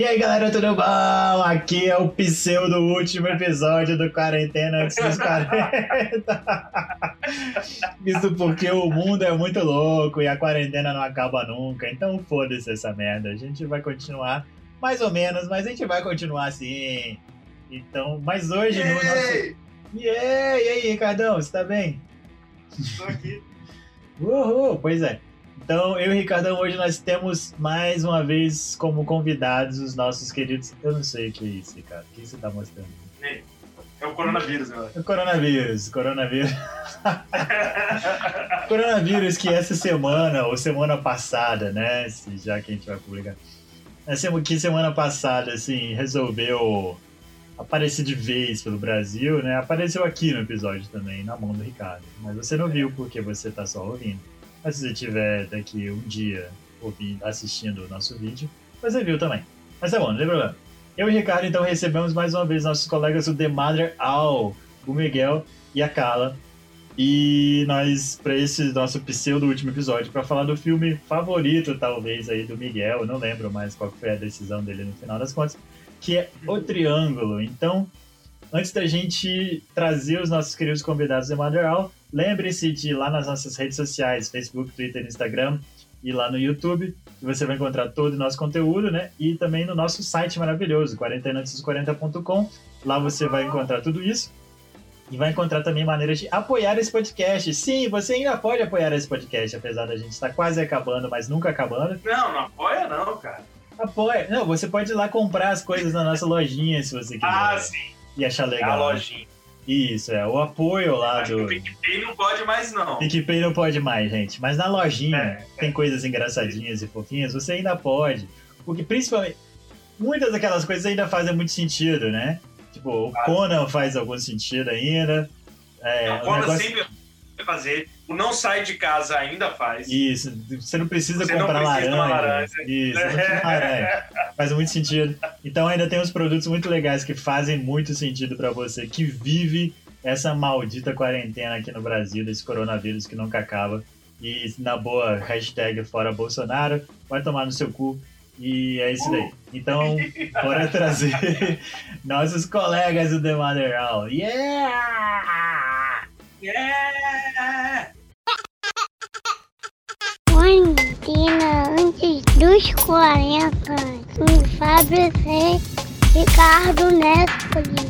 E aí galera, tudo bom? Aqui é o pseudo último episódio do Quarentena antes dos 40. Isso porque o mundo é muito louco e a quarentena não acaba nunca. Então foda-se essa merda. A gente vai continuar mais ou menos, mas a gente vai continuar assim. Então, mas hoje no nosso. Yeah! E aí, Ricardão, você tá bem? Tô aqui. Uhul, pois é. Então, eu e o Ricardão, hoje nós temos mais uma vez como convidados os nossos queridos. Eu não sei o que é isso, Ricardo. O que você tá mostrando? É o coronavírus, acho. O coronavírus, coronavírus. coronavírus que essa semana, ou semana passada, né? Já que a gente vai publicar. Essa, que semana passada, assim, resolveu aparecer de vez pelo Brasil, né? Apareceu aqui no episódio também, na mão do Ricardo. Mas você não viu porque você tá só ouvindo. Mas se você tiver daqui um dia ouvindo, assistindo o nosso vídeo, você viu também. Mas tá bom, não tem problema. Eu e Ricardo, então, recebemos mais uma vez nossos colegas do The Mother All, o Miguel e a Carla. E nós, para esse nosso pseudo último episódio, para falar do filme favorito, talvez, aí do Miguel, não lembro mais qual foi a decisão dele no final das contas, que é O Triângulo. Então, antes da gente trazer os nossos queridos convidados do The Mother All, lembre-se de ir lá nas nossas redes sociais, Facebook, Twitter, Instagram, e lá no YouTube, que você vai encontrar todo o nosso conteúdo, né? E também no nosso site maravilhoso, quarentenaantes40.com. Lá você vai encontrar tudo isso. E vai encontrar também maneiras de apoiar esse podcast. Sim, você ainda pode apoiar esse podcast, apesar da gente estar quase acabando, mas nunca acabando. Não, não apoia não, cara. Apoia. Não, você pode ir lá comprar as coisas na nossa lojinha, se você quiser. Ah, sim. E achar É a legal. lojinha. Isso, é. O apoio lá Acho que do. o PicPay não pode mais, não. PicPay não pode mais, gente. Mas na lojinha É, tem coisas engraçadinhas e fofinhas, você ainda pode. Porque principalmente. Muitas daquelas coisas ainda fazem muito sentido, né? Tipo, o. Conan faz algum sentido ainda. É, o Cola negócio- sempre vai fazer. O não sai de casa ainda faz. Isso, você não precisa Você não comprar precisa de uma laranja. laranja. Isso, não precisa de laranja. Faz muito sentido. Então ainda tem uns produtos muito legais que fazem muito sentido pra você que vive essa maldita quarentena aqui no Brasil, desse coronavírus que nunca acaba. E na boa, hashtag fora Bolsonaro, vai tomar no seu cu. E é isso daí. Então, bora trazer nossos colegas do The Mother All. Yeah! Yeah! Quarentena antes dos 40. Com Fábio C. Ricardo Nespoli.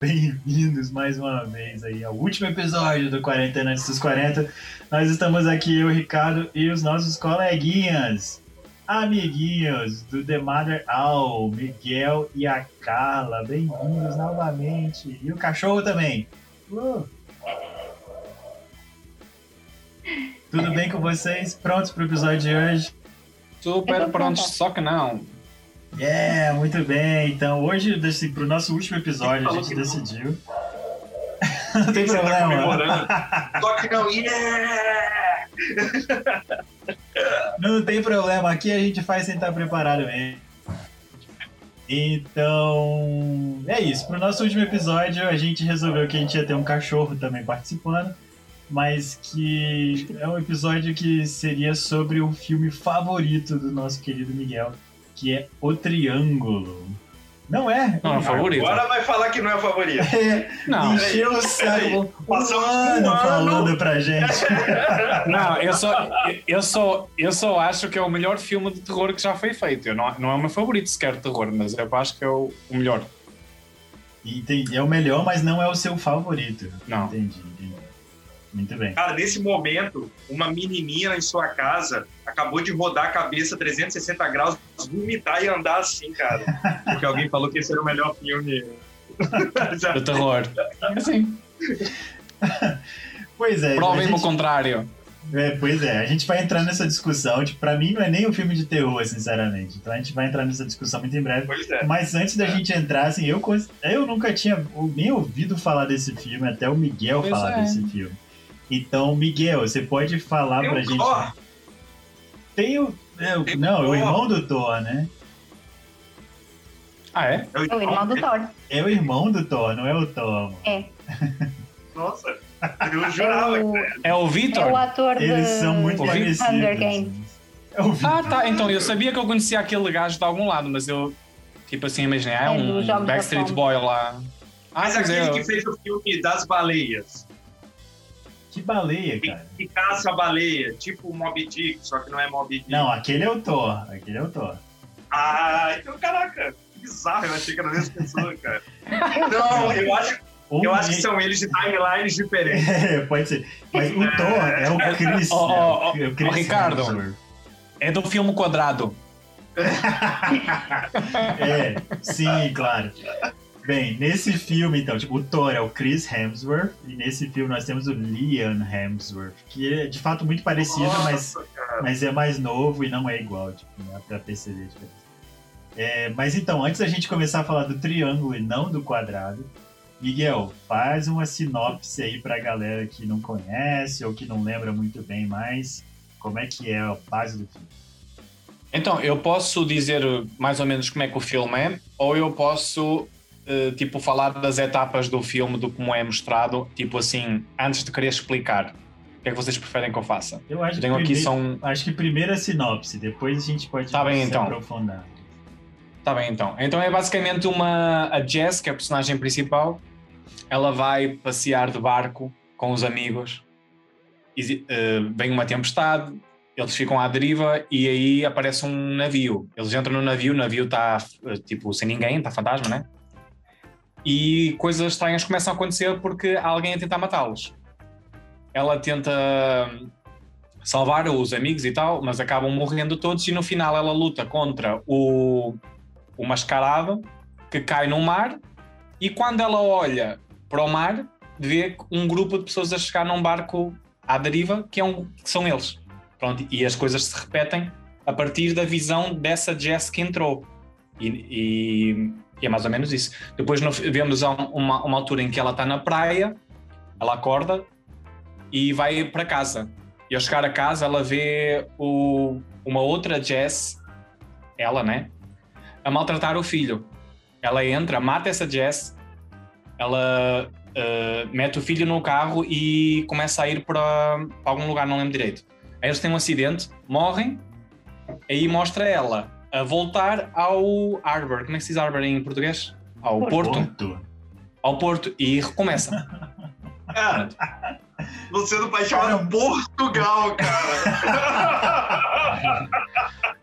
Bem-vindos mais uma vez aí ao último episódio do Quarentena Antes dos 40. Nós estamos aqui, eu, Ricardo, e os nossos coleguinhas, amiguinhos do The Mother All, Miguel e a Carla. Bem-vindos novamente. E o cachorro também. Uh! Tudo bem com vocês? Prontos para o episódio de hoje? Super prontos, só que não. É, muito bem. Então, hoje, desse, pro nosso último episódio, a gente decidiu. não tem tá problema. comemorando. Só que não, yeah! Não tem problema, aqui a gente faz sem estar preparado mesmo. Então, é isso. Pro nosso último episódio, a gente resolveu que a gente ia ter um cachorro também participando, mas que é um episódio que seria sobre o filme favorito do nosso querido Miguel, que é O Triângulo. Não é? Não, é o favorito. Agora vai falar que não é o favorito. É, Não, encheu o saco um um ano ano. falando pra gente. não, eu só, eu, só, eu só acho que é o melhor filme de terror que já foi feito. Eu não, não é o meu favorito sequer de terror, mas eu acho que é o, o melhor. Entendi. É o melhor, mas não é o seu favorito. Não. Entendi, entendi. Muito bem. Cara, nesse momento, uma menininha em sua casa acabou de rodar a cabeça 360 graus, vomitar e andar assim, cara. Porque alguém falou que esse era o melhor filme. De terror. Assim, Pois é. a provem-me o gente- contrário. é, Pois é, a gente vai entrar nessa discussão. Tipo, pra mim não é nem um filme de terror, sinceramente. Então a gente vai entrar nessa discussão muito em breve. Pois é. Mas antes da gente entrar, assim, eu, eu nunca tinha nem ouvido falar desse filme, até o Miguel Pois falar é. desse filme. Então, Miguel, você pode falar Tem pra gente. Thor. Tem o. é, o- Tem o não, é o Thor. irmão do Thor, né? Ah, é? É O irmão do Thor. É o irmão do Thor, não é o Thor. mano. É. Nossa, eu jurava É o, É o é o Vitor? ator Eles de são muito parecidos. Hunger Games. É o Vini. Ah, tá. Então, eu sabia que eu conhecia aquele gajo de algum lado, mas eu, tipo assim, imaginei, ah, é É, um Backstreet. Boy lá. Ah, Mas é, aquele eu- que fez o filme das baleias. Que baleia, Que, cara. que caça a baleia, tipo o Moby Dick, só que não é Moby Dick. Não, aquele é o Thor. Aquele é o Thor. Ah, então, caraca, que bizarro, eu achei que era a mesma pessoa, cara. Não, eu acho, O eu acho que são eles de timelines diferentes. É, pode ser. Mas o Thor é o Chris. Ó, ó, ó, é o Ricardo. É do filme Quadrado. É, sim, claro. Bem, nesse filme, então, tipo, o Thor é o Chris Hemsworth, e nesse filme nós temos o Liam Hemsworth, que é de fato muito parecido, mas, Nossa, cara. mas é mais novo e não é igual, tipo, dá pra perceber a diferença. É, mas então, antes da gente começar a falar do triângulo e não do quadrado, Miguel, faz uma sinopse aí pra galera que não conhece ou que não lembra muito bem mais como é que é a base do filme. Então, eu posso dizer mais ou menos como é que o filme é, ou eu posso, eh, tipo, falar das etapas do filme, do como é mostrado, tipo assim, antes de querer explicar. O que é que vocês preferem que eu faça? Eu acho Eu tenho que aqui primeiro- um... Acho que primeiro a sinopse, depois a gente pode Tá bem, se então. aprofundar. Tá bem, então. Então é basicamente uma... A Jess, que é a personagem principal, ela vai passear de barco com os amigos. Exi- eh, vem uma tempestade, eles ficam à deriva e aí aparece um navio. Eles entram no navio, o navio está tipo sem ninguém, está fantasma, né? E coisas estranhas começam a acontecer porque há alguém a tentar matá-los. Ela tenta salvar os amigos e tal, mas acabam morrendo todos e no final ela luta contra o, o mascarado que cai no mar e quando ela olha para o mar vê um grupo de pessoas a chegar num barco à deriva que, é um, que são eles. Pronto, e as coisas se repetem a partir da visão dessa Jess que entrou. E, e- e é mais ou menos isso. Depois no- vemos um- uma, uma altura em que ela está na praia, ela acorda e vai para casa. E ao chegar a casa, ela vê o- uma outra Jess, ela, né? A maltratar o filho. Ela entra, mata essa Jess, ela uh, mete o filho no carro e começa a ir para, para algum lugar, não lembro direito. Aí eles têm um acidente, morrem, aí mostra ela a voltar ao Arbor. Como é que se diz Arbor em português? Ao Porto. Ponto. Ao Porto e recomeça. Cara, Luciano Paixão era Portugal, cara.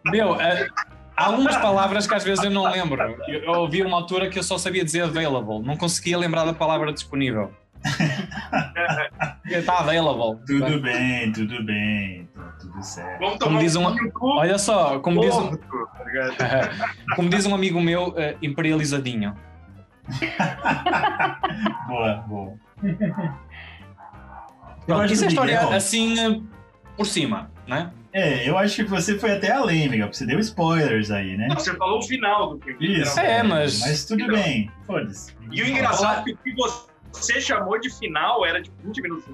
Meu, eh, há algumas palavras que às vezes eu não lembro. Eu, eu ouvi uma altura que eu só sabia dizer available, não conseguia lembrar da palavra disponível. Está available. Tudo bem, tudo bem. Tá tudo certo. Vamos Como tomar diz um- Olha só, como diz um, tá ligado? como diz um amigo meu, eh, imperializadinho. Boa, boa. Pronto, isso é história Miguel- assim eh, por cima, né? É, eu acho que você foi até além, Miguel, porque você deu spoilers aí, né? Não, Você falou o final do filme. Isso. É, mas- Mas tudo bem, foda-se. E o engraçado é que que você chamou de final era de 20 minutos.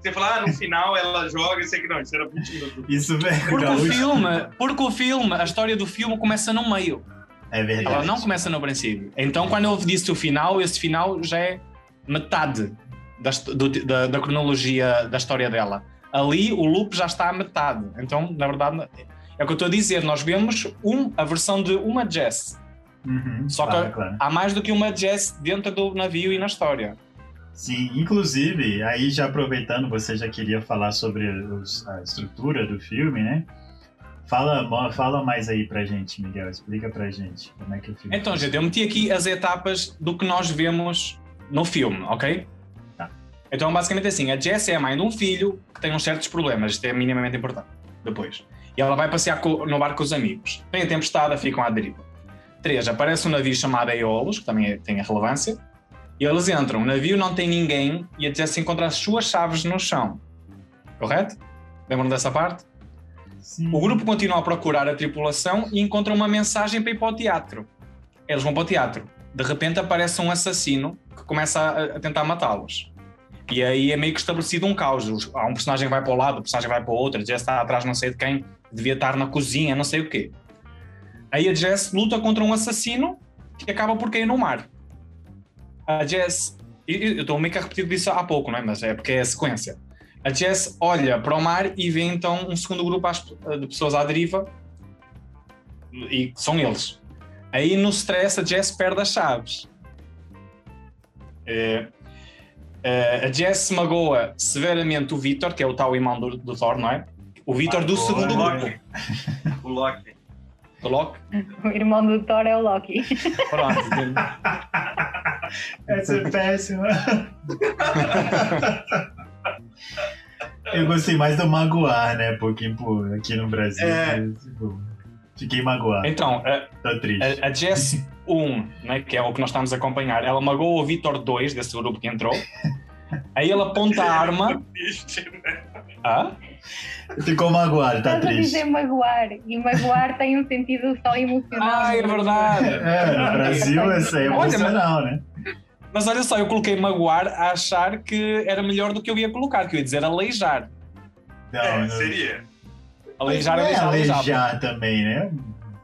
Você falou, ah, no final ela joga, eu sei que não, isso era 20 minutos. Isso, velho. Porque o filme, porque o filme, a história do filme começa no meio. É verdade. Ela não começa no princípio. Então, quando eu disse o final, esse final já é metade da, do- da, da cronologia da história dela. Ali, o loop já está à metade. Então, na verdade, é o que eu estou a dizer. Nós vemos um, a versão de uma Jess. Uhum, Só claro, que claro. há mais do que uma Jess dentro do navio e na história. Sim, inclusive, aí já aproveitando, você já queria falar sobre os- a estrutura do filme, né? Fala, fala mais aí pra gente, Miguel. Explica pra gente como é que o filme. Então, gente, eu meti aqui as etapas do que nós vemos no filme, ok? Tá. Então, basicamente assim, a Jess é a mãe de um filho que tem uns certos problemas, isto é minimamente importante, depois. E ela vai passear no barco com os amigos. Tem a tempestade, ficam à deriva. Três, aparece um navio chamado Aeolus, que também é- tem a relevância, e eles entram. O navio não tem ninguém e a Jess encontra as suas chaves no chão. Correto? Lembram dessa parte? Sim. O grupo continua a procurar a tripulação e encontra uma mensagem para ir para o teatro. Eles vão para o teatro. De repente aparece um assassino que começa a, a tentar matá-los. E aí é meio que estabelecido um caos. Os- Há um personagem que vai para o lado, o personagem vai para o outro, a Jess está atrás não sei de quem, devia estar na cozinha, não sei o quê. Aí a Jess luta contra um assassino que acaba por cair no mar. A Jess... Eu estou meio que a repetir disso há pouco, não é? Mas é porque é a sequência. a Jess olha para o mar e vê então um segundo grupo às- de pessoas à deriva e são eles. Aí no stress a Jess perde as chaves. É, a Jess magoa severamente o Vitor, que é o tal irmão do, do Thor, não é? O Vitor do segundo grupo, O Loki. do Loki. O irmão do Thor é o Loki. Pronto. Essa é péssima. Eu gostei mais do magoar, né? Porque, pô, aqui no Brasil, É. tipo, fiquei magoado. Então, a, Tô triste. a, a Jess 1, né, que é o que nós estamos a acompanhar, ela magoa o Vitor 2, desse grupo que entrou. Aí ela aponta a arma. Ah? Ficou magoado, tá Estás a triste. dizer magoar. E magoar tem um sentido só emocional. Ah, é verdade. É, no Brasil essa é Olha, emocional, né? Mas olha só, eu coloquei magoar a achar que era melhor do que eu ia colocar, que eu ia dizer aleijar. Não, É, não. seria. Aleijar, Mas não é aleijar, também, né?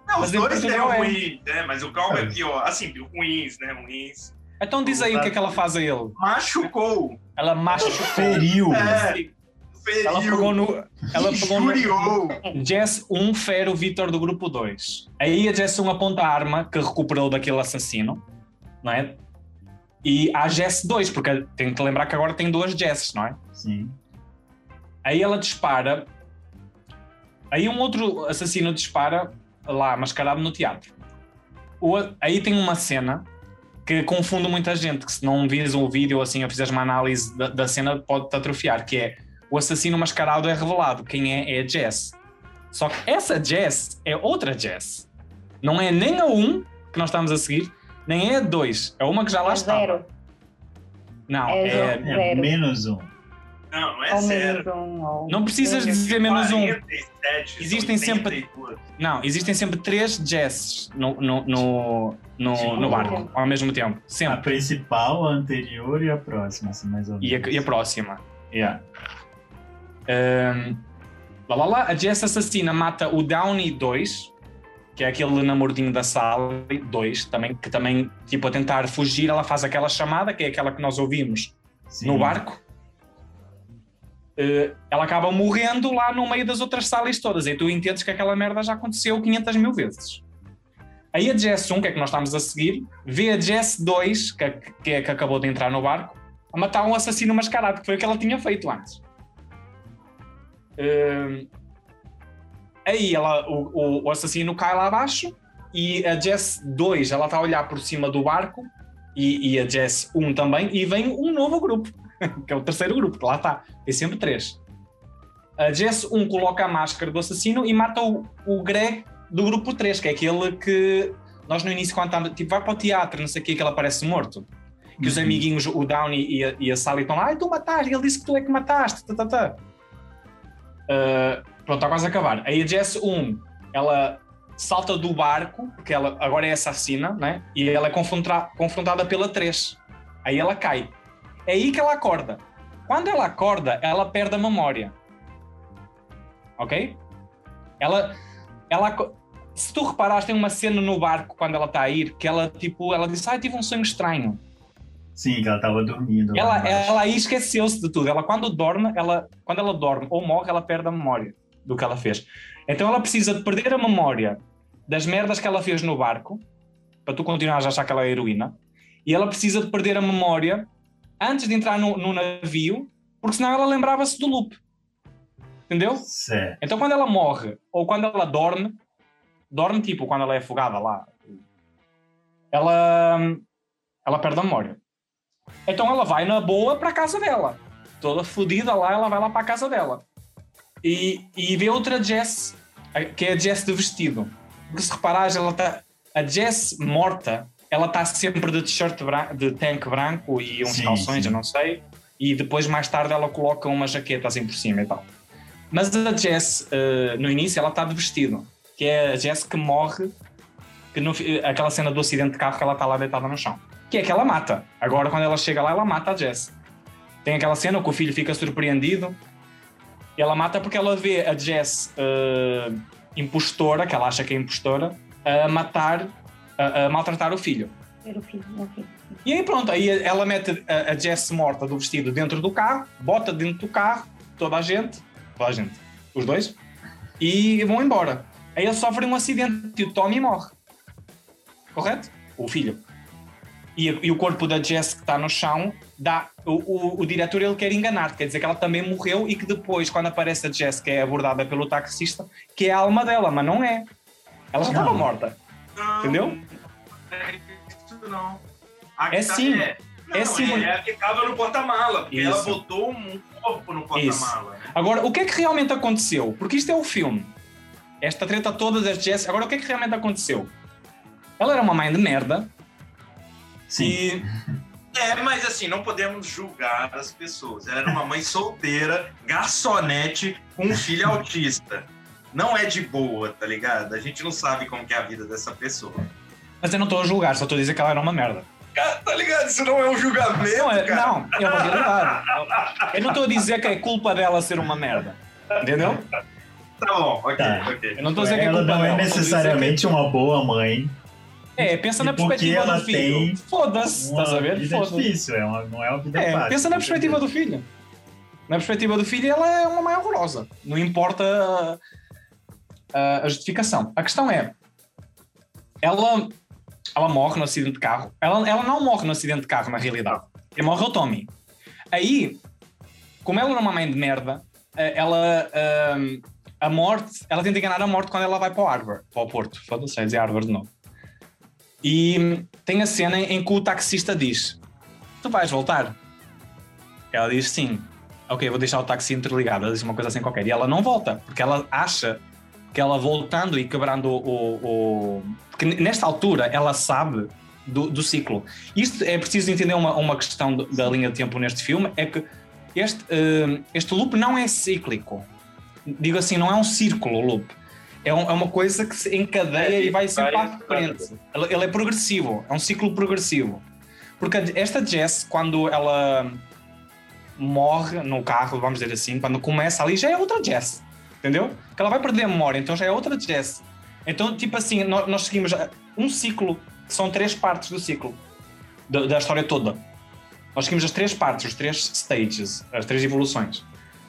Não, Mas os em dois é é. ruim, né? Mas o calmo é pior. Assim, ruins, né? Ruins. Então diz aí o que é que ela faz a ele. Machucou. Ela machucou. Feriu. É. Ela Feriu. pegou no. Ela pegou no. Jess 1 fere o Vitor do grupo 2. Aí a Jess 1 aponta a arma que recuperou daquele assassino, não é? E há Jess 2, porque tem que lembrar que agora tem duas Jesses, não é? Sim. Aí ela dispara. Aí um outro assassino dispara lá, mascarado no teatro. O- aí tem uma cena que confunde muita gente, que se não vires o vídeo ou assim, ou fizeres uma análise da, da cena, pode-te atrofiar, que é o assassino mascarado é revelado. Quem é? É a Jess. Só que essa Jess é outra Jess. Não é nem a 1 que nós estamos a seguir, nem é a 2. É uma que já lá É estava. zero. Não, É é, zero. É menos um. Não, não é Ou zero. um. Ou... não precisas dizer menos um. 47, Existem sempre- 82. Não, existem sempre três Jesses no, no, no, no, no barco, ao mesmo tempo. A Sempre. principal, a anterior e a próxima, assim, mais ou menos. E a, e a próxima. Yeah. Ahm, lá, lá, lá, a Jess assassina mata o Downey 2, que é aquele namoradinho da sala 2, também, que também, tipo, a tentar fugir, ela faz aquela chamada, que é aquela que nós ouvimos Sim. no barco. Eh, ela acaba morrendo lá no meio das outras salas todas. E tu entendes que aquela merda já aconteceu 500 mil vezes. Aí a Jess 1, que é que nós estamos a seguir, vê a Jess 2, que, que é que acabou de entrar no barco, a matar um assassino mascarado, que foi o que ela tinha feito antes. Eh, aí ela, o, o- assassino cai lá abaixo e a Jess 2 ela está a olhar por cima do barco e, e a Jess 1 também, e vem um novo grupo, que é o terceiro grupo, que lá está, tem sempre três. A Jess 1 coloca a máscara do assassino e mata o, o Greg do grupo 3, que é aquele que nós no início, quando estávamos, tipo, vai para o teatro, não sei o que, que ele aparece morto. Que os Uhum. amiguinhos, o Downey e a, e a Sally estão lá, ai, tu mataste, ele disse que tu é que mataste, tá, tá, tá. Uh, pronto, está quase a acabar. Aí a Jess 1, ela salta do barco, porque ela agora é assassina, né? E ela é confronta- confrontada pela 3. Aí ela cai. É aí que ela acorda. Quando ela acorda, ela perde a memória. Ok? Ela. ela se tu reparares, tem uma cena no barco quando ela está a ir que ela, tipo, ela diz: Ai, tive um sonho estranho. Sim, que ela tava dormindo. Ela, ela aí esqueceu-se de tudo. Ela, quando dorme, ela, quando ela dorme ou morre, ela perde a memória do que ela fez. Então ela precisa de perder a memória das merdas que ela fez no barco, para tu continuares a achar que ela é heroína, e ela precisa de perder a memória antes de entrar no, no navio, porque senão ela lembrava-se do loop. Entendeu? Certo. Então quando ela morre, ou quando ela dorme, dorme tipo quando ela é afogada lá, ela, ela perde a memória. Então ela vai na boa para a casa dela. Toda fodida lá, ela vai lá para a casa dela. E, e vê outra Jess, que é a Jess de vestido. Porque se reparares, ela tá, a Jess morta, ela está sempre de t-shirt de tanque branco e uns Sim, calções, sim. eu não sei. E depois, mais tarde, ela coloca uma jaqueta assim por cima e tal. Mas a Jess, eh, no início, ela está de vestido. Que é a Jess que morre, que no aquela cena do acidente de carro que ela está lá deitada no chão. Que é que ela mata. Agora, quando ela chega lá, ela mata a Jess. Tem aquela cena que o filho fica surpreendido. E ela mata porque ela vê a Jess eh, impostora, que ela acha que é impostora, a matar, a, a maltratar o filho. Ver o filho, o filho. E aí pronto, aí ela mete a, a Jess morta do vestido dentro do carro, bota dentro do carro toda a gente, toda a gente, os dois, e vão embora. Aí ele sofre um acidente e o Tommy morre. Correto? O filho. E, e o corpo da Jess que está no chão, dá, o, o, o diretor ele quer enganar, quer dizer que ela também morreu e que depois, quando aparece a Jess, que é abordada pelo taxista, que é a alma dela, mas não é. Ela já Não. estava morta. Não, Entendeu? É isso não. A É que tá- sim. É, não, É sim. é a que tava no porta-mala, porque ela botou um corpo no porta-mala. né? Agora, o que é que realmente aconteceu? Porque isto é o filme. Esta treta toda das Jess. Agora, o que é que realmente aconteceu? Ela era uma mãe de merda. Sim. E É, mas assim, não podemos julgar as pessoas. Ela era uma mãe solteira, garçonete, com um filho autista. Não é de boa, tá ligado? A gente não sabe como que é a vida dessa pessoa. Mas eu não estou a julgar, só estou a dizer que ela era uma merda. Cara, tá ligado? Isso não é um julgamento, Não, é, cara. não, é uma realidade. Eu não estou a dizer que é culpa dela ser uma merda. Entendeu? Tá bom, ok, Tá. ok. Eu não a dizer que é Ela culpa não dela. é necessariamente uma boa mãe. É, pensa na perspectiva do filho. Foda-se, a ver? vida difícil, é uma, não é uma vida É, fácil. pensa na perspectiva do filho. Na perspectiva do filho, ela é uma mãe horrorosa. Não importa a, a- a justificação. A questão é, ela, ela morre no acidente de carro. Ela, ela não morre no acidente de carro, na realidade. Quem morre é o Tommy. Aí, como ela era uma mãe de merda, eh, ela... ahm, a morte, ela tenta enganar a morte quando ela vai para o Harvard, para o Porto. Foda-se, dizer Harvard de novo. E tem a cena em que o taxista diz: Tu vais voltar? Ela diz sim. Ok, vou deixar o táxi interligado. Ela diz uma coisa assim qualquer. E ela não volta, porque ela acha que ela voltando e quebrando o. o- o- Porque nesta altura ela sabe do, do ciclo. Isto é preciso entender uma, uma questão da linha de tempo neste filme: é que este, eh, este loop não é cíclico. Digo assim, não é um círculo loop. É, um- é uma coisa que se encadeia É, e vai sempre vai- à frente. Ele, ele é progressivo, é um ciclo progressivo. Porque a- esta Jess, quando ela morre no carro, vamos dizer assim, quando começa ali, já é outra Jess. Entendeu? Que ela vai perder a memória, então já é outra Jess. Então, tipo assim, nós, nós seguimos um ciclo, que são três partes do ciclo, da, da história toda. Nós seguimos as três partes, os três stages, as três evoluções.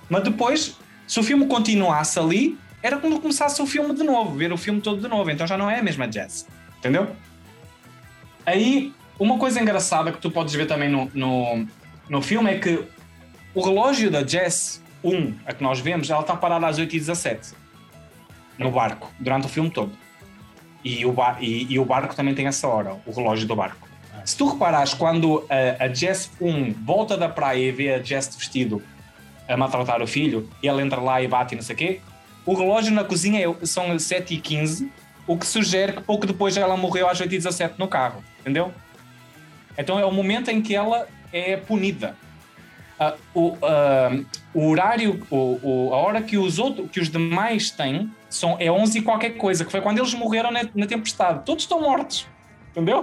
Mas depois, se o filme continuasse ali, era como começasse o filme de novo, ver o filme todo de novo. Então já não é a mesma Jess. Entendeu? Aí, uma coisa engraçada que tu podes ver também no, no, no filme é que o relógio da Jess 1, a que nós vemos, ela está parada às 8h17 no barco, durante o filme todo. E o, bar, e, e o barco também tem essa hora, o relógio do barco. Se tu reparares, quando a, a Jess 1 volta da praia e vê a Jess vestido a maltratar o filho, e ela entra lá e bate e não sei o quê, o relógio na cozinha é- são 7h15, o que sugere que pouco depois ela morreu às 8h17 no carro, entendeu? Então é o momento em que ela é punida. Ah, o, ah, o horário, o, o- a hora que os, outros, que os demais têm são, é 11 e qualquer coisa, que foi quando eles morreram na, na tempestade. Todos estão mortos, entendeu?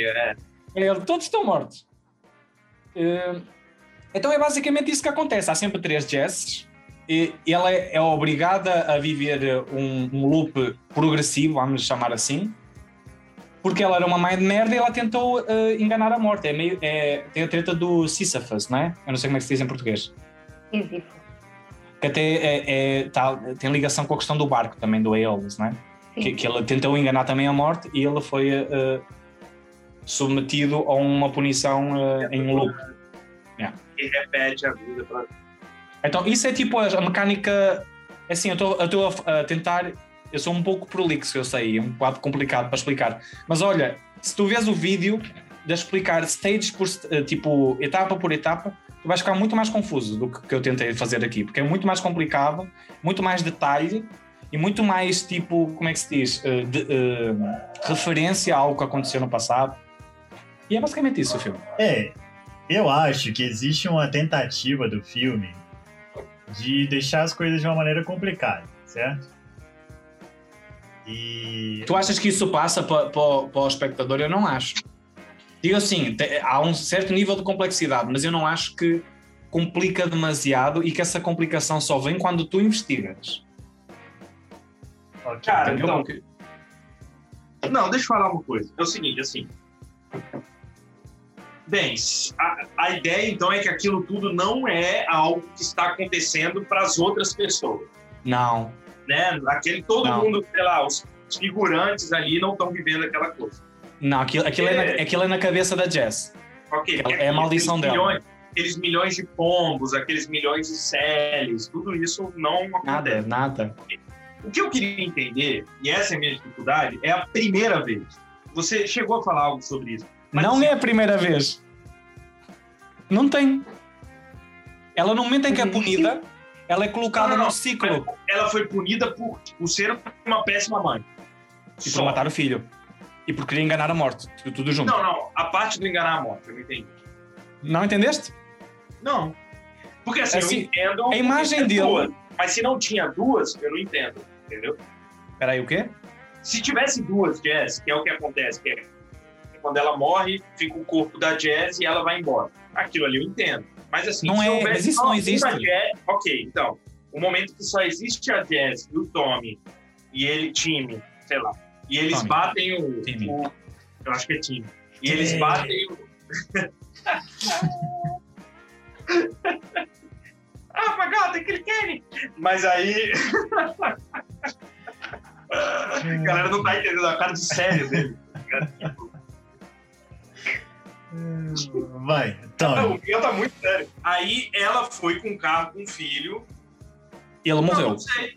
É. É, todos estão mortos. Eh, então é basicamente isso que acontece. Há sempre três Jesses e ela é, é obrigada a viver um, um loop progressivo, vamos chamar assim, porque ela era uma mãe de merda e ela tentou eh, enganar a morte. É meio, é, tem a treta do Sisyphus, não é? Eu não sei como é que se diz em português. Sísifo. Que até é, é- tá- tem ligação com a questão do barco também, do Aeolus, não é? Que, que ele tentou enganar também a morte e ele foi eh, submetido a uma punição eh, em um loop. E repete a vida pra Então, isso é tipo a, mecânica. Assim, eu estou- a, a tentar. Eu sou um pouco prolixo, eu sei, é um bocado complicado para explicar. Mas olha, se tu vês o vídeo de explicar stage por eh, tipo etapa por etapa, tu vais ficar muito mais confuso do que, eu tentei fazer aqui, porque é muito mais complicado, muito mais detalhe e muito mais tipo, como é que se diz? Eh, de- eh, referência a algo que aconteceu no passado. E é basicamente isso o filme. É, eu acho que existe uma tentativa do filme de deixar as coisas de uma maneira complicada, certo? E Tu achas que isso passa para, para, para o espectador? Eu não acho. Digo assim, te- há um certo nível de complexidade, mas eu não acho que complica demasiado e que essa complicação só vem quando tu investigas. ok, Cara, então- Não, deixa eu falar uma coisa. É o seguinte, assim. Bem, a, a ideia, então, é que aquilo tudo não é algo que está acontecendo para as outras pessoas. Não. Né? Aquele, todo Não. mundo, sei lá, os figurantes ali não estão vivendo aquela coisa. Não, aquilo, aquilo, é, na, É. aquilo é na cabeça da Jess. Ok, É a maldição dela. milhões, aqueles milhões de pombos, aqueles milhões de Célis, tudo isso não Nada, acontece. nada. O que eu queria entender, e essa é a minha dificuldade, é a primeira vez. Você chegou a falar algo sobre isso. Mas não é a primeira vez. Não tem. Ela, no momento em que é punida, ela é colocada Não, não, não. ciclo Ela foi punida por, por ser uma péssima mãe. e por Só. matar o filho. E por querer enganar a morte. Tudo, junto. Não, não. A parte do enganar a morte, eu não entendi. Não entendeste? Não. Porque assim, Assim, eu entendo. a imagem ter dele- duas, mas se não tinha duas, eu não entendo. Entendeu? Peraí, o quê? Se tivesse duas Jazz, que é o que acontece, que é quando ela morre, fica o corpo da Jazz e ela vai embora. Aquilo ali eu entendo. Mas assim, Não é, mas isso não existe. Jazz, ok, então. O momento que só existe a Jazz e o Tommy e ele, time, sei lá, e eles Tommy. batem o, o- Eu acho que é time. E eles É. batem o. ah, God, tem aquele Kenny! Mas aí. a galera não tá entendendo a cara de sério dele. Vai, Não, Tony. o meu tá muito sério. Aí ela foi com o carro com o filho. Ele Não, morreu. não sei.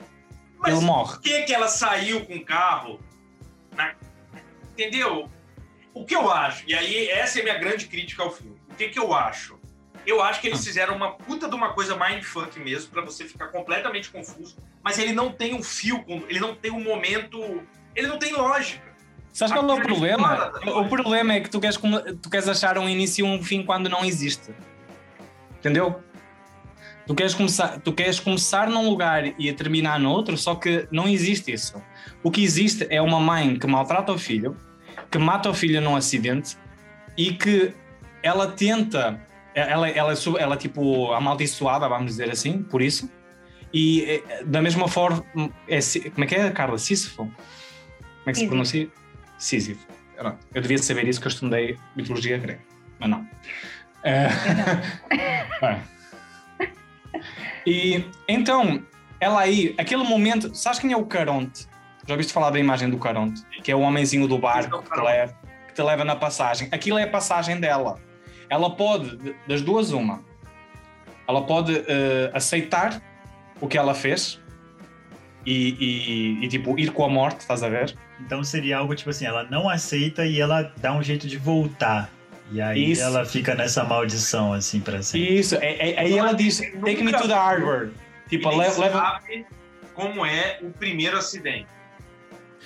Mas Ele morre. por que, que ela saiu com o carro? na- Entendeu? O que eu acho, e aí essa é a minha grande crítica ao filme. O que, que eu acho? Eu acho que eles Ah. fizeram uma puta de uma coisa mindfuck mesmo, pra você ficar completamente confuso, mas ele não tem um fio, ele não tem um momento. Ele não tem lógica. Sabes qual é o problema? O problema é que tu queres, tu queres achar um início e um fim quando não existe. Entendeu? Tu queres, começar, tu queres começar num lugar e terminar no outro, só que não existe isso. O que existe é uma mãe que maltrata o filho, que mata o filho num acidente e que ela tenta, ela, ela, é su- ela é tipo amaldiçoada, vamos dizer assim, por isso. E eh, da mesma forma, é, como é que é, Carla? Sísifo? Como é que se pronuncia? Sísifo. Eu devia saber isso que eu estudei mitologia grega, mas não. É. E então, ela aí, aquele momento, sabes quem é o Caronte? Já ouviste falar da imagem do Caronte? Que é o homenzinho do barco que te, leva, que te leva na passagem. Aquilo é a passagem dela. Ela pode, de- das duas, uma. Ela pode eh, aceitar o que ela fez e, e- e, tipo ir com a morte, estás a ver? Então seria algo tipo assim, ela não aceita e ela dá um jeito de voltar. E aí Isso. ela fica nessa maldição, assim, pra sempre. Isso, é- é- aí ela diz: Take me to the harbor. Tipo, leva. sabe como é o primeiro acidente.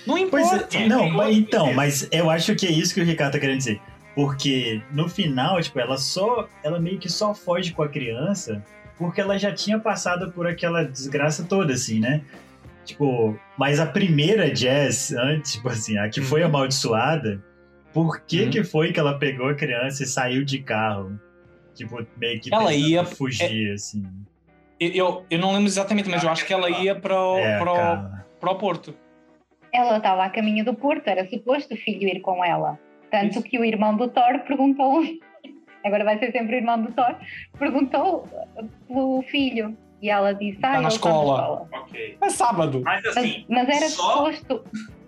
Não Pois importa. é, não, mas, então, mas eu acho que é isso que o Ricardo tá querendo dizer. Porque no final, tipo, ela só. Ela meio que só foge com a criança porque ela já tinha passado por aquela desgraça toda, assim, né? Tipo, mas a primeira Jazz, antes, tipo assim, a que foi Uhum. amaldiçoada, por que Uhum. que foi que ela pegou a criança e saiu de carro? Tipo, meio que Ela ia- fugir, assim. Eu, eu, eu não lembro exatamente, mas eu acho que ela ia para o, É, para o, cara. para o Porto. Ela estava a caminho do Porto, era suposto o filho ir com ela. Tanto que o irmão do Thor perguntou, agora vai ser sempre o irmão do Thor, perguntou pelo filho. E ela disse, ah, na ele está escola." Ok. É sábado. Mas Mas, assim, mas era só- suposto,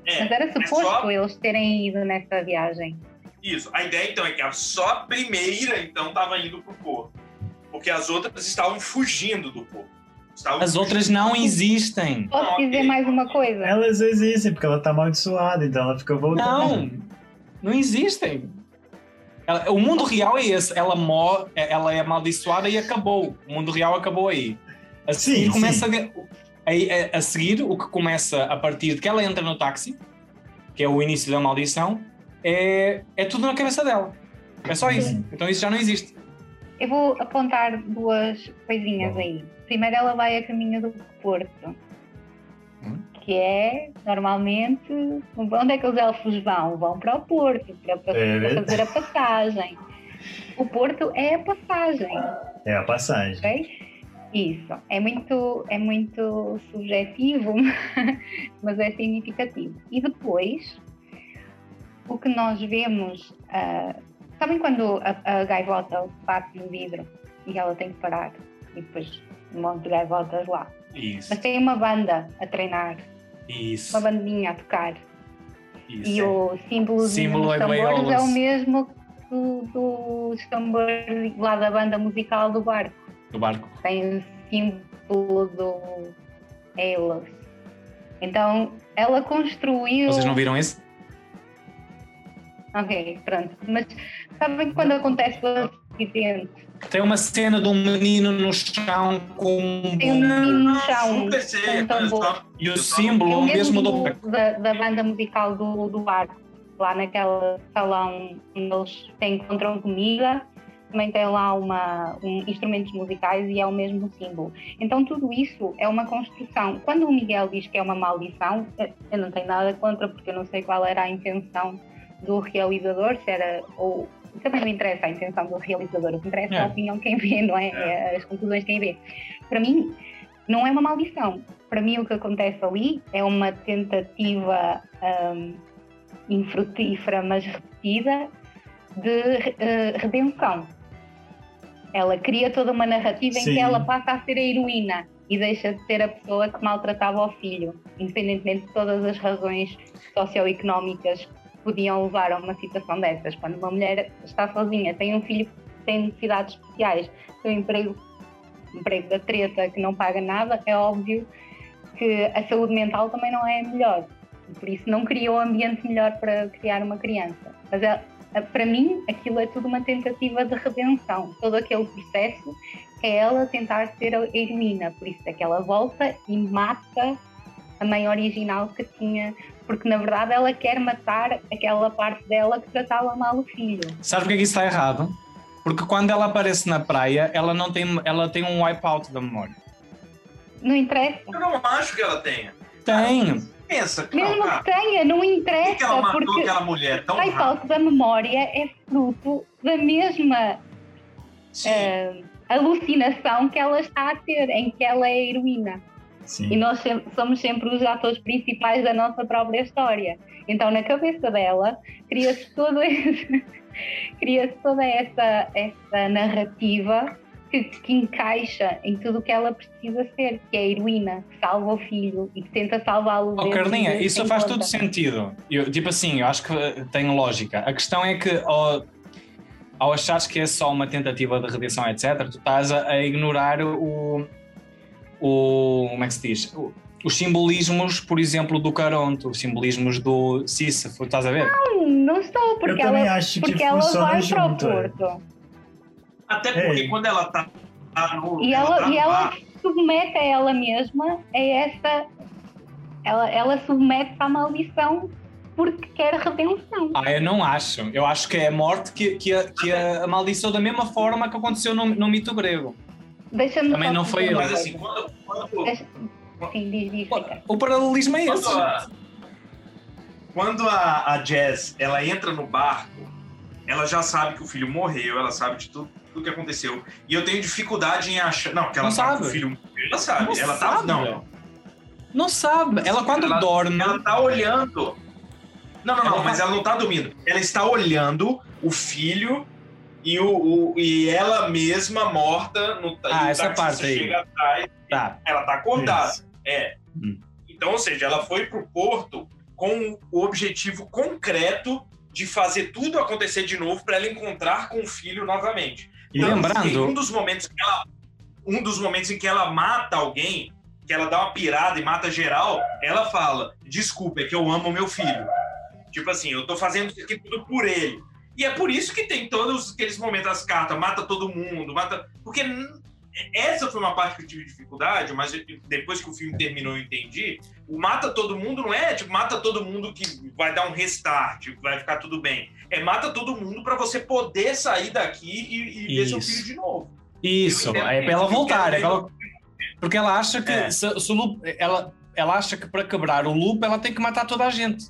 é, mas era é suposto só- eles terem ido nessa viagem. Isso. A ideia, então, é que a só a primeira, então, estava indo pro porto. Porque as outras estavam fugindo do porto. Estavam As outras não existem. Posso dizer mais uma coisa? Elas existem, porque ela tá amaldiçoada, então ela fica voltando. Não, não existem. Ela- o mundo real é esse. Ela, mor, ela é amaldiçoada e acabou. O mundo real acabou aí. A seguir, Sim, começa A, a- a seguir, o que começa a partir de que ela entra no táxi, que é o início da maldição, é, é tudo na cabeça dela. É só isso. Sim. Então isso já não existe. Eu vou apontar duas coisinhas aí. Primeiro, ela vai a caminho do Porto, Hum. que é normalmente onde é que os elfos vão? Vão para o Porto para, para- É fazer a passagem. O Porto é a passagem, É a passagem. ok? Isso é muito é muito subjetivo, mas é significativo. E depois o que nós vemos ah, Sabem quando a, a gaivota bate no vidro e ela tem que parar? E depois um monte de gaivotas lá. Isso, Mas tem uma banda a treinar, isso. uma bandinha a tocar. isso. E o símbolo, Símbolo dos é tambores é Wailers. o mesmo do, dos tambores lá da banda musical do barco. Do barco. Tem o símbolo do Elos. Então ela construiu. Vocês não viram isso? Ok, pronto. Mas sabem quando acontece o acidente? Tem uma cena de um menino no chão com um Tem um menino no chão com um tambor. E o só- É símbolo o mesmo do da, da banda musical do, do barco, lá naquele salão onde eles se encontram comida, também tem lá uma, um, instrumentos musicais e é o mesmo símbolo. Então tudo isso é uma construção. Quando o Miguel diz que é uma maldição, eu- eu não tenho nada contra, porque eu não sei qual era a intenção do realizador, se era ou também não interessa a intenção do realizador, o que interessa é É. a opinião de quem vê, não é? É as conclusões de quem vê. Para mim, não é uma maldição. Para mim, o que acontece ali é uma tentativa hum, infrutífera, mas repetida, de eh, redenção. Ela cria toda uma narrativa em Sim. que ela passa a ser a heroína e deixa de ser a pessoa que maltratava o filho, independentemente de todas as razões socioeconómicas que podiam levar a uma situação dessas. Quando uma mulher está sozinha, tem um filho que tem necessidades especiais, tem um emprego, emprego da treta que não paga nada, é óbvio que a saúde mental também não é a melhor. Por isso não criou um ambiente melhor para criar uma criança. Mas é- é- para mim aquilo é tudo uma tentativa de redenção. Todo aquele processo é ela tentar ser a heroína. Por isso é que ela volta e mata a mãe original que tinha. Porque na verdade ela quer matar aquela parte dela que tratava mal o filho. Sabe é que isso está errado? Porque quando ela aparece na praia, ela não tem, ela tem um wipeout da memória. Não interessa. Eu não acho que ela tenha. Tem. Pensa, que não, Mesmo cara. que tenha, não interessa. que ela matou porque aquela mulher tão rápido? falta da memória é fruto da mesma eh, alucinação que ela está a ter, em que ela é a heroína. E Sim. nós sem- somos sempre os atores principais da nossa própria história. Então, na cabeça dela, cria-se cria-se toda essa, essa narrativa que, que encaixa em tudo o que ela precisa ser, que é a heroína, que salva o filho e que tenta salvá-lo. Oh, Carlinha, de- isso faz conta. todo sentido. Eu, tipo assim, eu acho que eh, tem lógica. A questão é que ao, ao achares que é só uma tentativa de redenção, etc., tu estás a, a ignorar o, o. Como é que se diz? O- os simbolismos, por exemplo, do Caronte, os simbolismos do Sísifo, estás a ver? Não, não estou, porque Eu ela, acho que porque ela vai para o Porto. Até porque É. quando ela tá, tá no. E ela, tá e ela submete a ela mesma a essa. Ela, ela submete-se à maldição porque quer redenção. Ah, eu não acho. Eu acho que é a morte que, que, a, que a amaldiçoou da mesma forma que aconteceu no, no mito grego. Deixa-me Também não foi uma Mas ele. assim, quando, quando, Deixa- Sim, diz, diz, Ricardo. O paralelismo é esse. quando, a, quando a, a Jazz ela entra no barco, ela já sabe que o filho morreu, ela sabe de tudo, tudo que aconteceu. E eu tenho dificuldade em achar. Não, que ela Não sabe, sabe. que o filho. Ela sabe. Não ela tá. sabe, Não, velho. Não sabe. Ela quando Ela- dorme. Ela tá olhando. Não, não, não, Ela mas tá- ela não tá dormindo. Ela está olhando o filho e, o, o- e ela mesma morta no Ah, essa parte aí. chega atrás, Tá. ela tá acordada. Isso. É. Hum. Então, ou seja, ela foi pro porto com o objetivo concreto de fazer tudo acontecer de novo para ela encontrar com o filho novamente. E Tanto lembrando- que um dos momentos que ela, um dos momentos em que ela mata alguém, que ela dá uma pirada e mata geral, ela fala: "Desculpa, é que eu amo meu filho". Tipo assim, eu tô fazendo isso aqui tudo por ele. E é por isso que tem todos aqueles momentos as cartas, mata todo mundo, mata, porque essa foi uma parte que eu tive dificuldade, mas depois que o filme terminou eu entendi. O mata todo mundo não é tipo mata todo mundo que vai dar um restart, vai ficar tudo bem. É mata todo mundo para você poder sair daqui e, e ver seu filho de novo. Isso, é para ela isso, eu voltar. É ela- Porque ela acha que É. se, se loop, ela, ela acha que para quebrar o loop ela tem que matar toda a gente.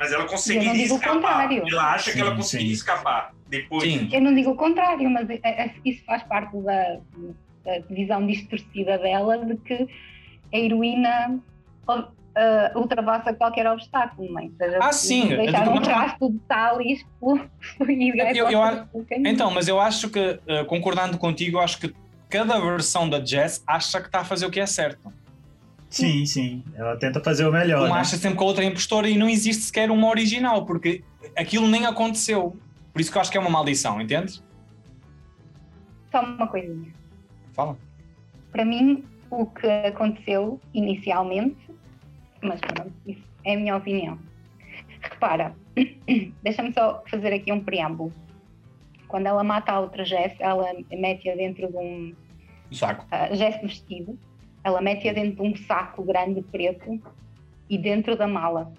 Mas ela conseguiria escapar. contrário. Ela acha que ela Sim, conseguiria sim. escapar depois. Sim. Eu não digo o contrário, mas é- é- isso faz parte da, da visão distorcida dela de que a heroína. ah, ultrapassa qualquer obstáculo, não é? Seja, Ah, sim, Deixar eu um digo, rastro de talis e o gajo Eu- eu passa pelo caminho. Então, mas eu acho que, eh, concordando contigo, eu acho que cada versão da Jess acha que está a fazer o que é certo. Sim, sim. Ela tenta fazer o melhor. Uma né? acha sempre que a outra é impostora e não existe sequer uma original, porque aquilo nem aconteceu. Por isso que eu acho que é uma maldição, entendes? Só uma coisinha. Fala. Para mim, o que aconteceu inicialmente, mas pronto, isso é a minha opinião. Repara, deixa-me só fazer aqui um preâmbulo. Quando ela mata a outra Jess, ela mete-a dentro de um saco. uh, Jess vestido, ela mete-a dentro de um saco grande preto e dentro da mala.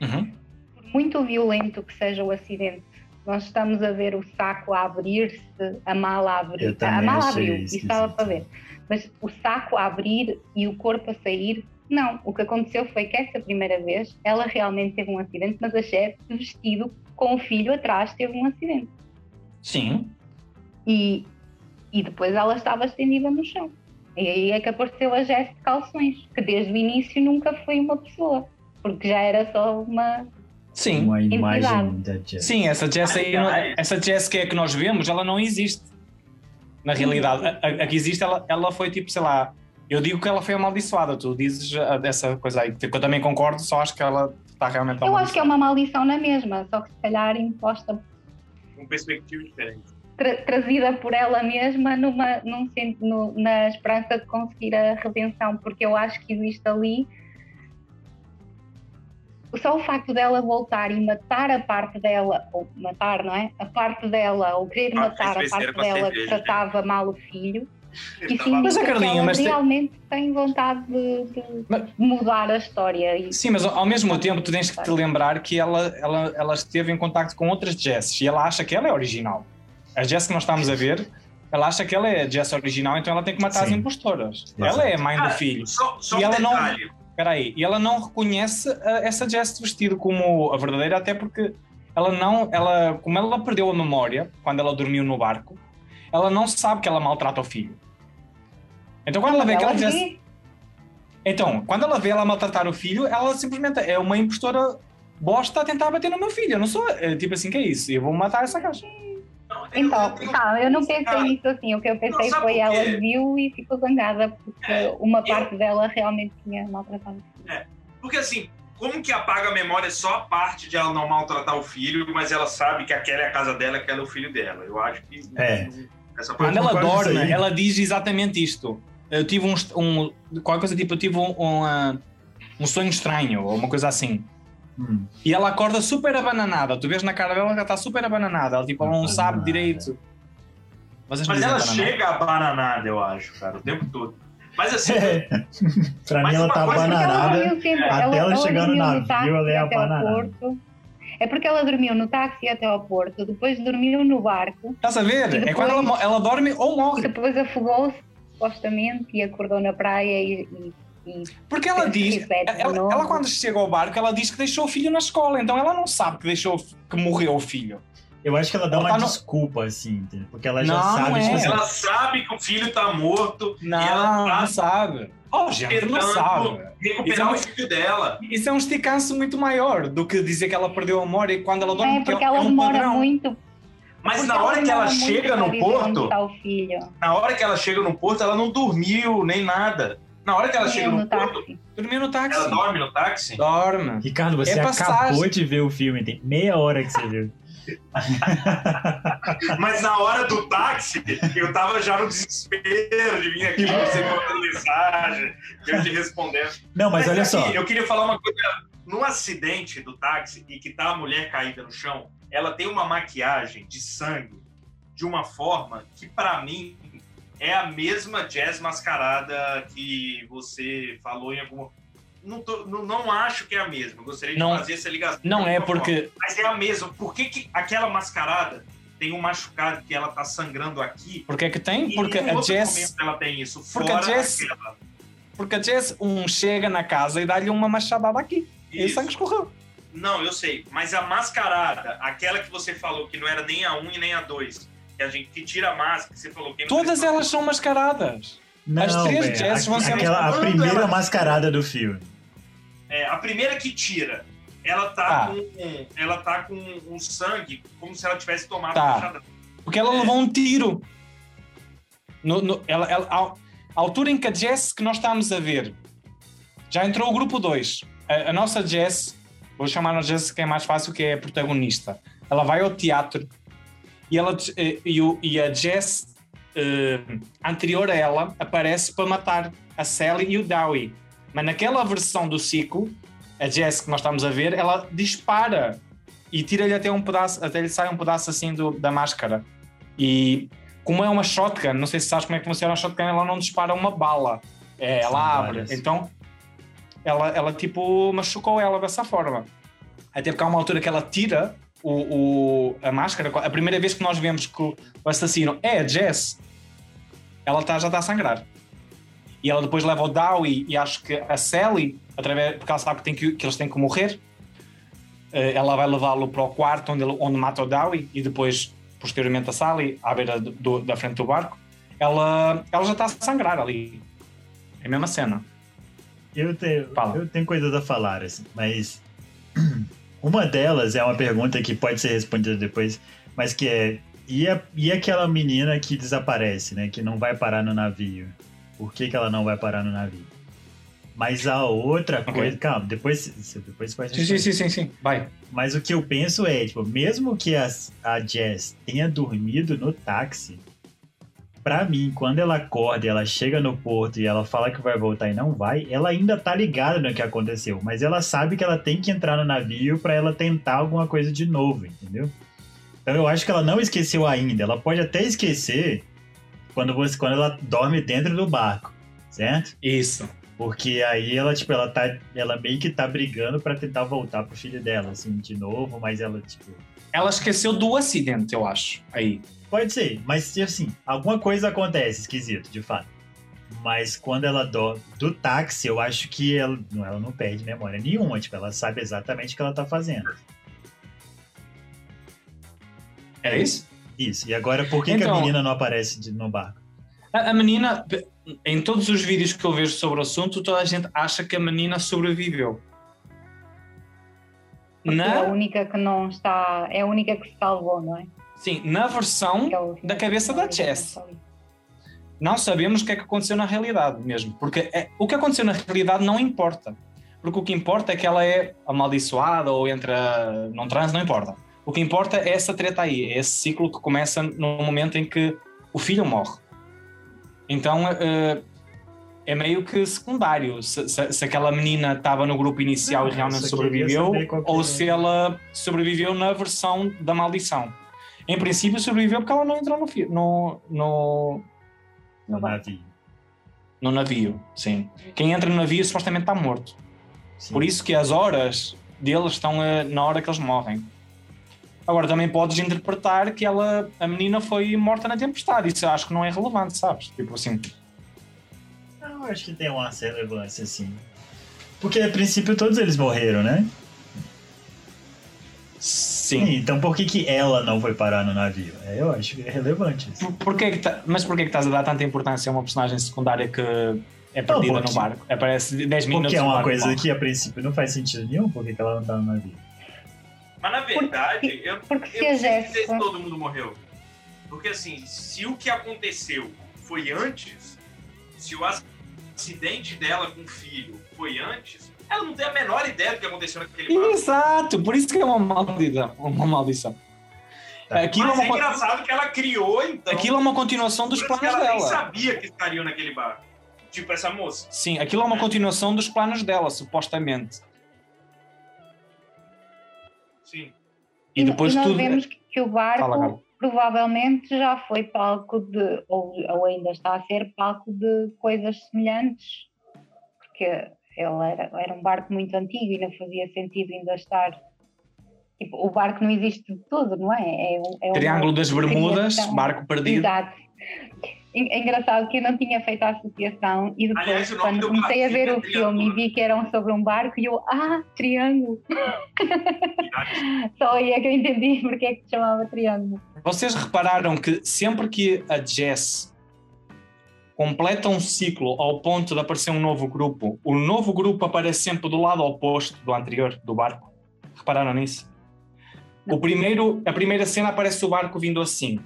Uhum. Por muito violento que seja o acidente, nós estamos a ver o saco a abrir-se, a mala a abrir. A mala abriu, isso estava esquisito. para ver. Mas o saco a abrir e o corpo a sair, não. O que aconteceu foi que essa primeira vez ela realmente teve um acidente, mas a chefe, vestido com o filho atrás, teve um acidente. Sim. E, e depois ela estava estendida no chão. E aí é que apareceu a Jess de calções, que desde o início nunca foi uma pessoa, porque já era só uma. Sim. Uma imagem da Jess. Sim, essa Jess aí, não- Aliás. essa Jess que é que nós vemos, ela não existe. Na realidade, a, a- a que existe, ela, ela foi tipo, sei lá, eu digo que ela foi amaldiçoada, tu dizes ah, dessa coisa aí, que eu também concordo, só acho que ela está realmente Eu acho que é uma maldição na mesma, só que se calhar imposta, Com perspectiva diferente. Tra- trazida por ela mesma numa, num, no- na esperança de conseguir a redenção, porque eu acho que existe ali. Só o facto dela voltar e matar a parte dela, ou matar, não é? A parte dela, ou querer Ah, matar a parte dela que tratava mal o filho, Ele Isso tava- Mas, a Carlinha, mas realmente tem vontade de, de Mas- mudar a história. E, Sim, mas ao ao mesmo tempo tu tens que te lembrar que ela, ela, ela esteve em contacto com outras Jesses e ela acha que ela é original. A Jess que nós estamos a ver, ela acha que ela é a Jess original, então ela tem que matar as Sim. impostoras. Exato. Ela é a mãe do Ah, filho. Só, só E um ela não- detalhe. Espera aí, e ela não reconhece ah, essa Jess de vestido como a verdadeira, até porque ela não, ela, como ela perdeu a memória quando ela dormiu no barco, ela não sabe que ela maltrata o filho. Então quando ela vê aquela Jess, vê- então, quando ela vê ela maltratar o filho, ela simplesmente é uma impostora bosta a tentar bater no meu filho. Eu não sou, é, tipo assim, que é isso? Eu vou matar essa caixa. Eu- Então, eu- tá, eu não pensei nisso assim. O que eu pensei Não, foi ela viu e ficou zangada porque É, uma eu- parte dela realmente tinha maltratado. o filho. Porque assim, como que apaga a memória só a parte de ela não maltratar o filho, mas ela sabe que aquela é a casa dela, que aquela é o filho dela? Eu acho que. É. Essa Quando parte. ela com isso dorme, ela diz exatamente isto. Eu tive um, um qualquer coisa tipo, eu tive um, um, ah, um sonho estranho, ou uma coisa assim. Hum. E ela acorda super abananada. Tu vês na cara dela que ela está super abananada. Ela tipo, ela não sabe Abananada. direito. Mas dizem ela abananada? chega a bananada, eu acho, cara, o tempo todo. Mas assim, pra Mas mim ela tá coisa- Porque ela bananada. dormiu sempre, Até ela, ela chegar no navio, táxi ela é abananada. porto. É porque ela dormiu no táxi até ao porto, depois dormiu no barco Estás a ver? E É quando ela, ela dorme ou e morre. depois afogou-se, supostamente, e acordou na praia e, e- e Porque ela diz, ela, ela quando chega ao barco, ela diz que deixou o filho na escola, então ela não sabe que deixou que morreu o filho. Eu acho que ela dá Ela uma tá no- desculpa, assim, entendeu? porque ela já Não, sabe, não tipo é. assim, ela sabe que o filho tá morto Não, e ela não tá sabe. Oh, gente, não sabe. recuperar Isso é o filho dela. Isso é um esticanço muito maior do que dizer que ela perdeu a memória e quando ela dorme, É, porque é ela um demora padrão. muito. Mas porque na hora que ela demora muito chega no porto, filho. na hora que ela chega no porto, ela não dormiu nem nada. Na hora que ela chega no porto, táxi. Dormiu no táxi. ela dorme no táxi. Dorme. Ricardo, você É acabou de ver o filme, tem meia hora que você viu. Mas na hora do táxi, eu tava já no desespero de vir aqui pra você mandando mensagem, eu te respondendo. Não, mas, olha aqui, só. Eu queria falar uma coisa. No acidente do táxi e que tá a mulher caída no chão, ela tem uma maquiagem de sangue de uma forma que, pra mim, é a mesma jazz mascarada que você falou em alguma. Não, tô- não, não acho que é a mesma. Gostaria de Não- fazer essa ligação. Não é alguma forma. porque. Mas é a mesma. Por que, que aquela mascarada tem um machucado que ela tá sangrando aqui? Porque é que tem? Porque a Jess. momento ela tem isso. Porque Fora a Jess- aquela. Porque a Jess, um chega na casa e dá-lhe uma machadada aqui. E o Isso. sangue escorreu. Não, eu sei. Mas a mascarada, aquela que você falou que não era nem a 1 e nem a 2, que a gente que tira a máscara, que você falou que não Todas elas são mascaradas. Não, As três velho, Jess vão ser aquela, a primeira ela- mascarada do filme. é, a primeira que tira, ela tá, Ah. com, ela tá com um sangue como se ela tivesse tomado Tá. um. Porque ela levou um tiro. No, no- ela, ela- a, a altura em que a Jess que nós estamos a ver já entrou o grupo 2. A, a nossa Jess, vou chamar a Jess que é mais fácil, que é a protagonista. Ela vai ao teatro e, ela, eh, e, o- e a Jess eh, anterior a ela aparece para matar a Sally e o Dowie. Mas naquela versão do ciclo, a Jess que nós estamos a ver, ela dispara e tira-lhe até um pedaço, até lhe sai um pedaço assim do- da máscara. E como é uma shotgun, não sei se sabes como é que funciona a shotgun, ela não dispara uma bala. É, ela abre. Então, ela, ela tipo machucou ela dessa forma. Até porque há uma altura que ela tira o, o- a máscara. A primeira vez que nós vemos que o assassino é a Jess, ela tá, já está a sangrar. E ela depois leva o Dowie e acho que a Sally, através, porque ela sabe que, tem que, que eles têm que morrer, eh, ela vai levá-lo para o quarto onde, ele- onde mata o Dowie e depois, posteriormente, a Sally, à beira do- do- da frente do barco. Ela, ela já está a sangrar ali. É a mesma cena. Eu tenho, Fala. eu tenho coisas a falar, assim, mas uma delas é uma pergunta que pode ser respondida depois, mas que é e, a- e aquela menina que desaparece, né? Que não vai parar no navio? Por que, que ela não vai parar no navio? Mas a outra Ok. coisa. Calma, depois, você- depois pode Sim, sim, sim, sim, sim. Vai. Mas o que eu penso é, tipo, mesmo que a, a Jess tenha dormido no táxi, pra mim, quando ela acorda e ela chega no porto e ela fala que vai voltar e não vai, ela ainda tá ligada no que aconteceu, mas ela sabe que ela tem que entrar no navio pra ela tentar alguma coisa de novo, entendeu? Então eu acho que ela não esqueceu ainda. Ela pode até esquecer quando, você, quando ela dorme dentro do barco, certo? Isso. Porque aí ela, tipo, ela tá. Ela meio que tá brigando pra tentar voltar pro filho dela, assim, de novo, mas ela, tipo. Ela esqueceu do acidente, eu acho. Aí. Pode ser, mas assim, alguma coisa acontece esquisito, de fato. Mas quando ela do, do táxi, eu acho que ela, não, ela não perde memória nenhuma, tipo, ela sabe exatamente o que ela tá fazendo. Era isso? Isso. E agora, por que, que Então- a menina não aparece de- no barco? A, a menina, em todos os vídeos que eu vejo sobre o assunto, toda a gente acha que a menina sobreviveu. Porque é a única que não está. É a única que se salvou, não é? Sim, na versão, é Da cabeça da Jess. não sabemos o que é que aconteceu na realidade mesmo. Porque é- o que aconteceu na realidade não importa. Porque o que importa é que ela é amaldiçoada ou entra num transe, não importa. O que importa é essa treta aí, é esse ciclo que começa no momento em que o filho morre. Então eh, é meio que secundário se, se- se aquela menina estava no grupo inicial Não, e eu realmente sobreviveu ou se ela sobreviveu na versão da maldição. Em princípio sobreviveu porque ela não entrou no, no, no, No navio. no navio, sim. Quem entra no navio supostamente está morto. Sim. Por isso que as horas deles estão eh, na hora que eles morrem. Agora também podes interpretar que ela, a menina foi morta na tempestade. Isso eu acho que não é relevante, sabes? Tipo assim. Não, eu acho que tem uma relevância, assim. Porque a princípio todos eles morreram, né? Sim. Então por que, que ela não foi parar no navio? É, eu acho que é relevante isso. Por, porquê que tá- mas porquê que estás a dar tanta importância a uma personagem secundária que é perdida porque- no barco? Aparece 10 minutos Porque é no uma barco, coisa que a princípio não faz sentido nenhum, por que que ela não tá no navio? Mas na verdade, eu, Porque eu não sei se todo mundo morreu. Porque assim, se o que aconteceu foi antes, se o acidente dela com o filho foi antes, ela não tem a menor ideia do que aconteceu naquele barco. Exato, por isso que é uma maldição. Uma maldição. Tá. Aquilo, Mas é é uma, engraçado que ela criou, então. aquilo é uma continuação dos por isso que planos ela nem dela. sabia que estariam naquele barco. Tipo essa moça. Sim, aquilo é uma continuação dos planos dela, supostamente. Sim. E depois nós tudo. vemos que, que o barco Fala, provavelmente já foi palco de, ou, ou ainda está a ser palco de coisas semelhantes, porque ele era, era um barco muito antigo e não fazia sentido ainda estar. Tipo, o barco não existe de todo, não é? é, é Triângulo das Bermudas, criação. barco perdido. Exato. En- É engraçado que eu não tinha feito a associação e depois, Aliás, quando do comecei a ver é o filme e Triângulo. vi que eram sobre um barco, e eu, ah, triângulo! Só aí é que eu entendi porque é que se chamava triângulo. Vocês repararam que sempre que a Jess completa um ciclo ao ponto de aparecer um novo grupo, o novo grupo aparece sempre do lado oposto do anterior, do barco. Repararam nisso? O primeiro, a primeira cena aparece o barco vindo assim.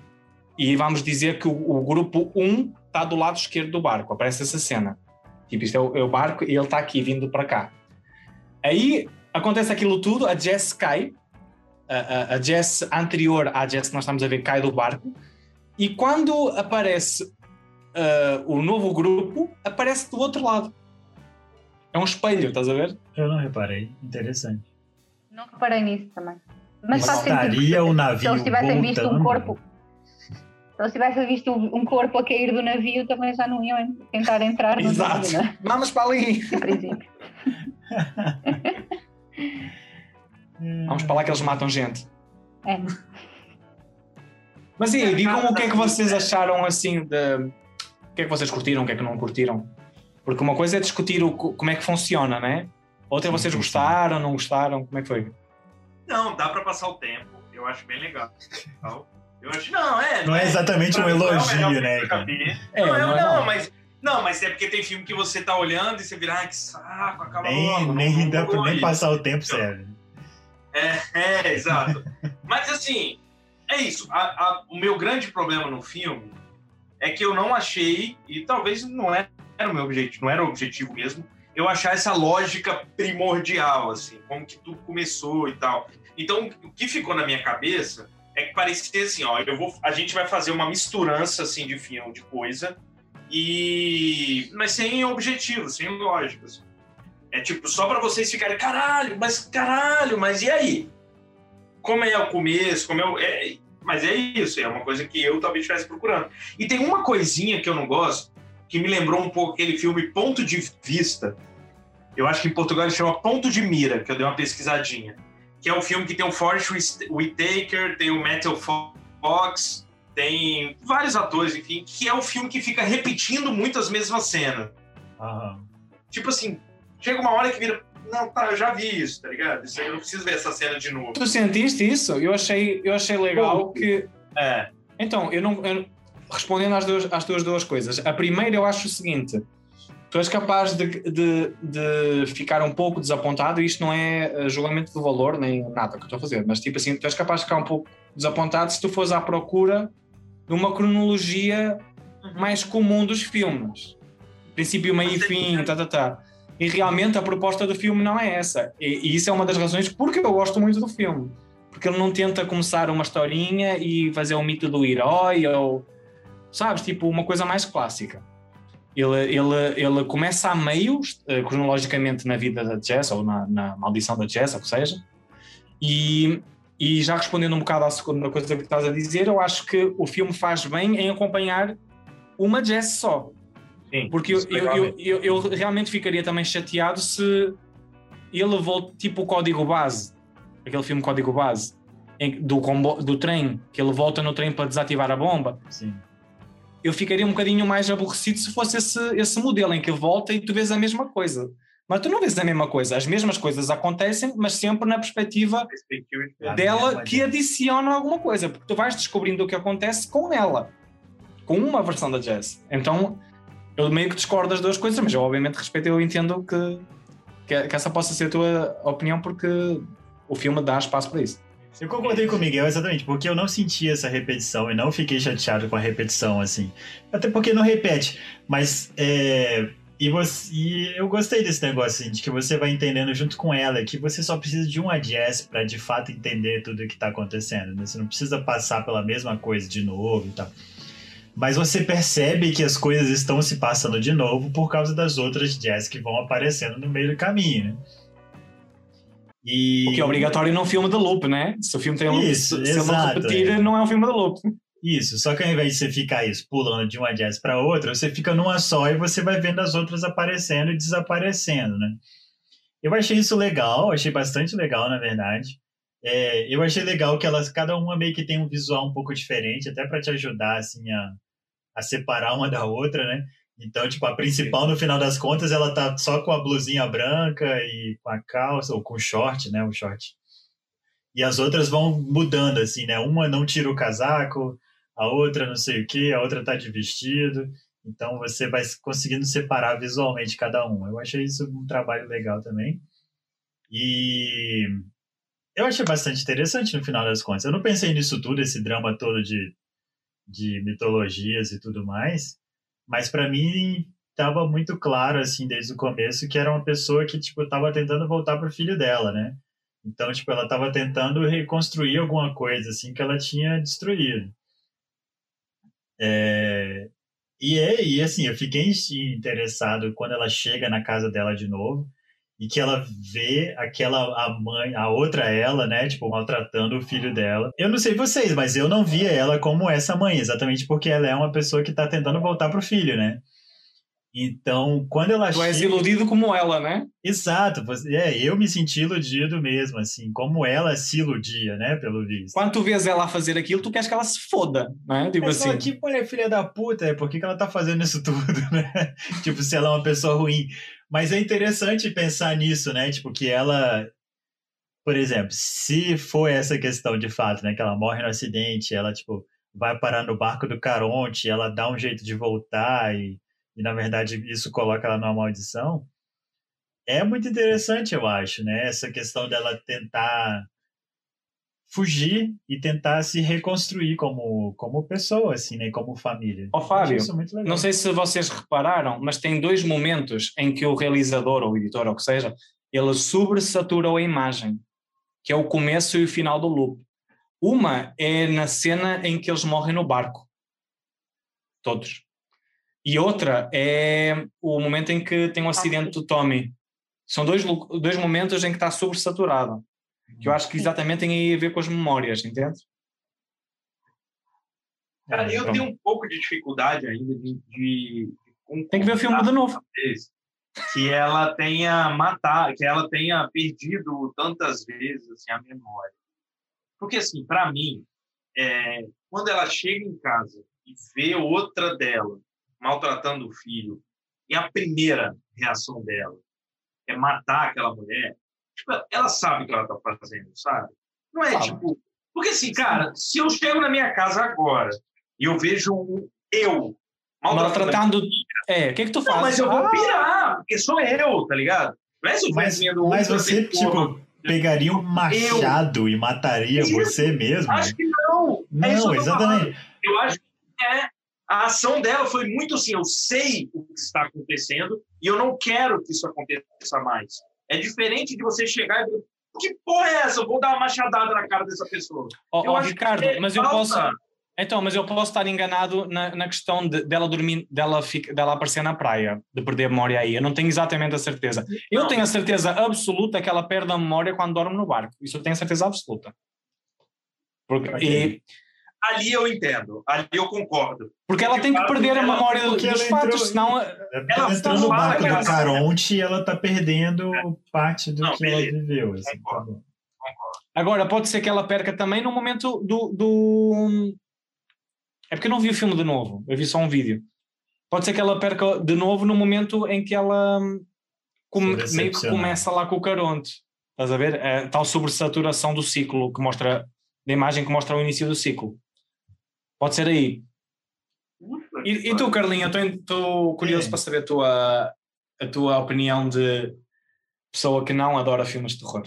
E vamos dizer que o, o grupo 1 está do lado esquerdo do barco. Aparece essa cena. Tipo, isto é o, é o barco e ele está aqui vindo para cá. Aí acontece aquilo tudo, a Jess cai. A, a, a Jess anterior à Jess que nós estamos a ver cai do barco. E quando aparece uh, o novo grupo, aparece do outro lado. É um espelho, estás a ver? Eu não reparei. Interessante. Não reparei nisso também. Mas, faz estaria o navio se eles tivessem voltando. visto um corpo. Se eles tivessem visto um corpo a cair do navio, também já não iam tentar entrar no Exato. navio, né? Vamos para ali. Vamos para lá que eles matam gente. É. Mas e aí, digam o que é que vocês acharam assim de. O que é que vocês curtiram, o que é que não curtiram? Porque uma coisa é discutir o, co- como é que funciona, né? Outra é Sim, vocês gostaram, não gostaram, como é que foi? Não, dá pra passar o tempo. Eu acho bem legal. Eu acho, não, é. Não é exatamente um mim, não é o elogio, melhor filme né. É, não, é não, não. mas. Não, mas é porque tem filme que você tá olhando e você vira, ai, que saco, acaba Nem, logo. nem, não- dá nem passar o tempo serve. É, é, exato. Mas assim, é isso. A- a- o meu grande problema no filme é que eu não achei, e talvez não era, era o meu objetivo, não era o objetivo mesmo, eu achar essa lógica primordial, assim, como que tudo começou e tal. Então, o que ficou na minha cabeça é que parecia assim, ó, eu vou, a gente vai fazer uma misturança assim de filme, de coisa, e mas sem objetivo, sem lógica. assim. É tipo, só pra vocês ficarem, caralho, mas caralho, mas e aí? Como é o começo, como é o. é- mas é isso, é uma coisa que eu talvez estivesse procurando. E tem uma coisinha que eu não gosto, que me lembrou um pouco aquele filme Ponto de Vista. Eu acho que em Portugal ele chama Ponto de Mira, que eu dei uma pesquisadinha. Que é um filme que tem o Forrest Whitaker, tem o Matthew Fox, tem vários atores, enfim, que é um filme que fica repetindo muito as mesmas cenas. Aham. Tipo assim, chega uma hora que vira. Não, tá, eu já vi isso, tá ligado? Isso aí eu não preciso ver essa cena de novo. Tu sentiste isso? Eu achei, eu achei legal Bom. que. É. Então, eu não. eu- respondendo às, duas, às tuas duas coisas. A primeira, eu acho o seguinte: tu és capaz de, de, de ficar um pouco desapontado, e isto não é eh, julgamento do valor nem nada que eu estou a fazer, mas tipo assim, tu és capaz de ficar um pouco desapontado se tu fores à procura de uma cronologia mais comum dos filmes. Princípio, meio e fim, tá, tá, tá. E realmente a proposta do filme não é essa. E, e isso é uma das razões porque eu gosto muito do filme. Porque ele não tenta começar uma historinha e fazer o mito do herói ou, sabes, tipo uma coisa mais clássica. Ele, ele, ele começa a meio, eh, cronologicamente, na vida da Jess, ou na, na maldição da Jess, ou seja, e, e já respondendo um bocado à segunda coisa que estás a dizer, eu acho que o filme faz bem em acompanhar uma Jess só. Sim, Porque eu, eu, eu, eu, realmente ficaria também chateado se ele volta, tipo o Código Base, aquele filme Código Base, em- do, combo, do trem, que ele volta no trem para desativar a bomba. Sim. Eu ficaria um bocadinho mais aborrecido se fosse esse, esse modelo em que ele volta e tu vês a mesma coisa. Mas tu não vês a mesma coisa. As mesmas coisas acontecem, mas sempre na perspectiva dela que Jess. adiciona alguma coisa, porque tu vais descobrindo o que acontece com ela, com uma versão da Jess. Então, eu meio que discordo das duas coisas, mas eu obviamente respeito e eu entendo que, que, que essa possa ser a tua opinião, porque o filme dá espaço para isso. Eu concordei com o Miguel, exatamente, porque eu não senti essa repetição e não fiquei chateado com a repetição, assim. Até porque não repete, mas é, e, você, e eu gostei desse negócio, assim, de que você vai entendendo junto com ela que você só precisa de um Jess para de fato entender tudo o que tá acontecendo. Né? Você não precisa passar pela mesma coisa de novo e tal. Mas você percebe que as coisas estão se passando de novo por causa das outras Jess que vão aparecendo no meio do caminho, né? E... O que é obrigatório num filme de loop, né? Se o filme tem loop, Isso, se, se ele não exato, repetir, é. não é um filme de loop. Isso, só que ao invés de você ficar isso, pulando de uma jazz para outra, você fica numa só e você vai vendo as outras aparecendo e desaparecendo, né? Eu achei isso legal, achei bastante legal, na verdade. É, eu achei legal que elas, cada uma meio que tem um visual um pouco diferente, até para te ajudar, assim, a, a separar uma da outra, né? Então, tipo, a principal, no final das contas, ela tá só com a blusinha branca e com a calça, ou com o short, né? O short. E as outras vão mudando, assim, né? Uma não tira o casaco, a outra não sei o que, a outra tá de vestido. Então você vai conseguindo separar visualmente cada um. Eu achei isso um trabalho legal também. E eu achei bastante interessante no final das contas. Eu não pensei nisso tudo, esse drama todo de, de mitologias e tudo mais, mas para mim estava muito claro assim desde o começo que era uma pessoa que tipo estava tentando voltar pro filho dela, né? Então, tipo, ela estava tentando reconstruir alguma coisa assim que ela tinha destruído. É, e, é, e assim, eu fiquei interessado quando ela chega na casa dela de novo e que ela vê aquela a mãe, a outra ela, né, tipo, maltratando o filho dela. Eu não sei vocês, mas eu não via ela como essa mãe, exatamente porque ela é uma pessoa que tá tentando voltar pro filho, né? Então, quando ela tu chega... és iludido como ela, né? Exato, é, eu me senti iludido mesmo, assim, como ela se iludia, né, pelo visto. Quando tu vês ela fazer aquilo, tu queres que ela se foda, não é? Tipo É assim. que mulher filha da puta, é por que, que ela tá fazendo isso tudo, né? tipo, se ela é uma pessoa ruim. Mas é interessante pensar nisso, né? Tipo, que ela, por exemplo, se for essa questão de fato, né? Que ela morre no acidente, ela, tipo, vai parar no barco do Caronte, ela dá um jeito de voltar e, e na verdade, isso coloca ela numa maldição. É muito interessante, eu acho, né? Essa questão dela tentar fugir e tentar se reconstruir como, como pessoa, assim, né? Como família. Ó, acho Fábio, legal. Não sei se vocês repararam, mas tem dois momentos em que o realizador ou o editor, ou o que seja, ele sobresaturou a imagem, que é o começo e o final do loop. Uma é na cena em que eles morrem no barco. Todos. E outra é o momento em que tem um acidente do Tommy. São dois, dois momentos em que está sobresaturado. Que eu acho que exatamente tem aí a ver com as memórias, entende? Cara, eu tenho um pouco de dificuldade ainda de. de Tem que ver o filme de novo. que ela tenha matado, que ela tenha perdido tantas vezes assim, a memória. Porque, assim, para mim, é, quando ela chega em casa e vê outra dela maltratando o filho, e a primeira reação dela é matar aquela mulher, tipo, ela sabe o que ela tá fazendo, sabe? Não é tipo. Porque, assim, cara, se eu chego na minha casa agora e eu vejo um eu Maltratando. É, o que é que tu fazes? não, mas eu vou Ah, pirar, porque sou eu, tá ligado? Não é se eu Mas, mas você, tipo, pegaria um machado e mataria Isso. você mesmo? Acho que não. é Não, que eu exatamente. Eu acho que é. A ação dela foi muito assim: eu sei o que está acontecendo e eu não quero que isso aconteça mais. É diferente de você chegar e dizer, que porra é essa? Eu vou dar uma machadada na cara dessa pessoa. Ó, ó, acho Ricardo, que mas eu falta- posso. Então, mas eu posso estar enganado na, na questão de- dela dormir, dela, fica, dela aparecer na praia, de perder a memória aí. Eu não tenho exatamente a certeza. Eu Não. tenho a certeza absoluta que ela perde a memória quando dorme no barco. Isso eu tenho a certeza absoluta. Porque, Ok. e- Ali eu entendo, ali eu concordo. porque ela tem que perder a Ela- memória dos ela fatos, entrou- senão. É Ela ela entrou no barco que do ela- Caronte e ela tá perdendo parte do Não, que ela beleza. viveu. Assim, tá Concordo. bom. Agora, pode ser que ela perca também no momento do, do. É porque eu não vi o filme de novo, eu vi só um vídeo. Pode ser que ela perca de novo no momento em que ela hum, come- meio que começa lá com o Caronte. Estás a ver? É, tal sobresaturação do ciclo que mostra, da imagem que mostra o início do ciclo. Pode ser aí. E, e tu, Carlinha, estou curioso É. para saber a tua, a tua opinião de pessoa que não adora filmes de terror.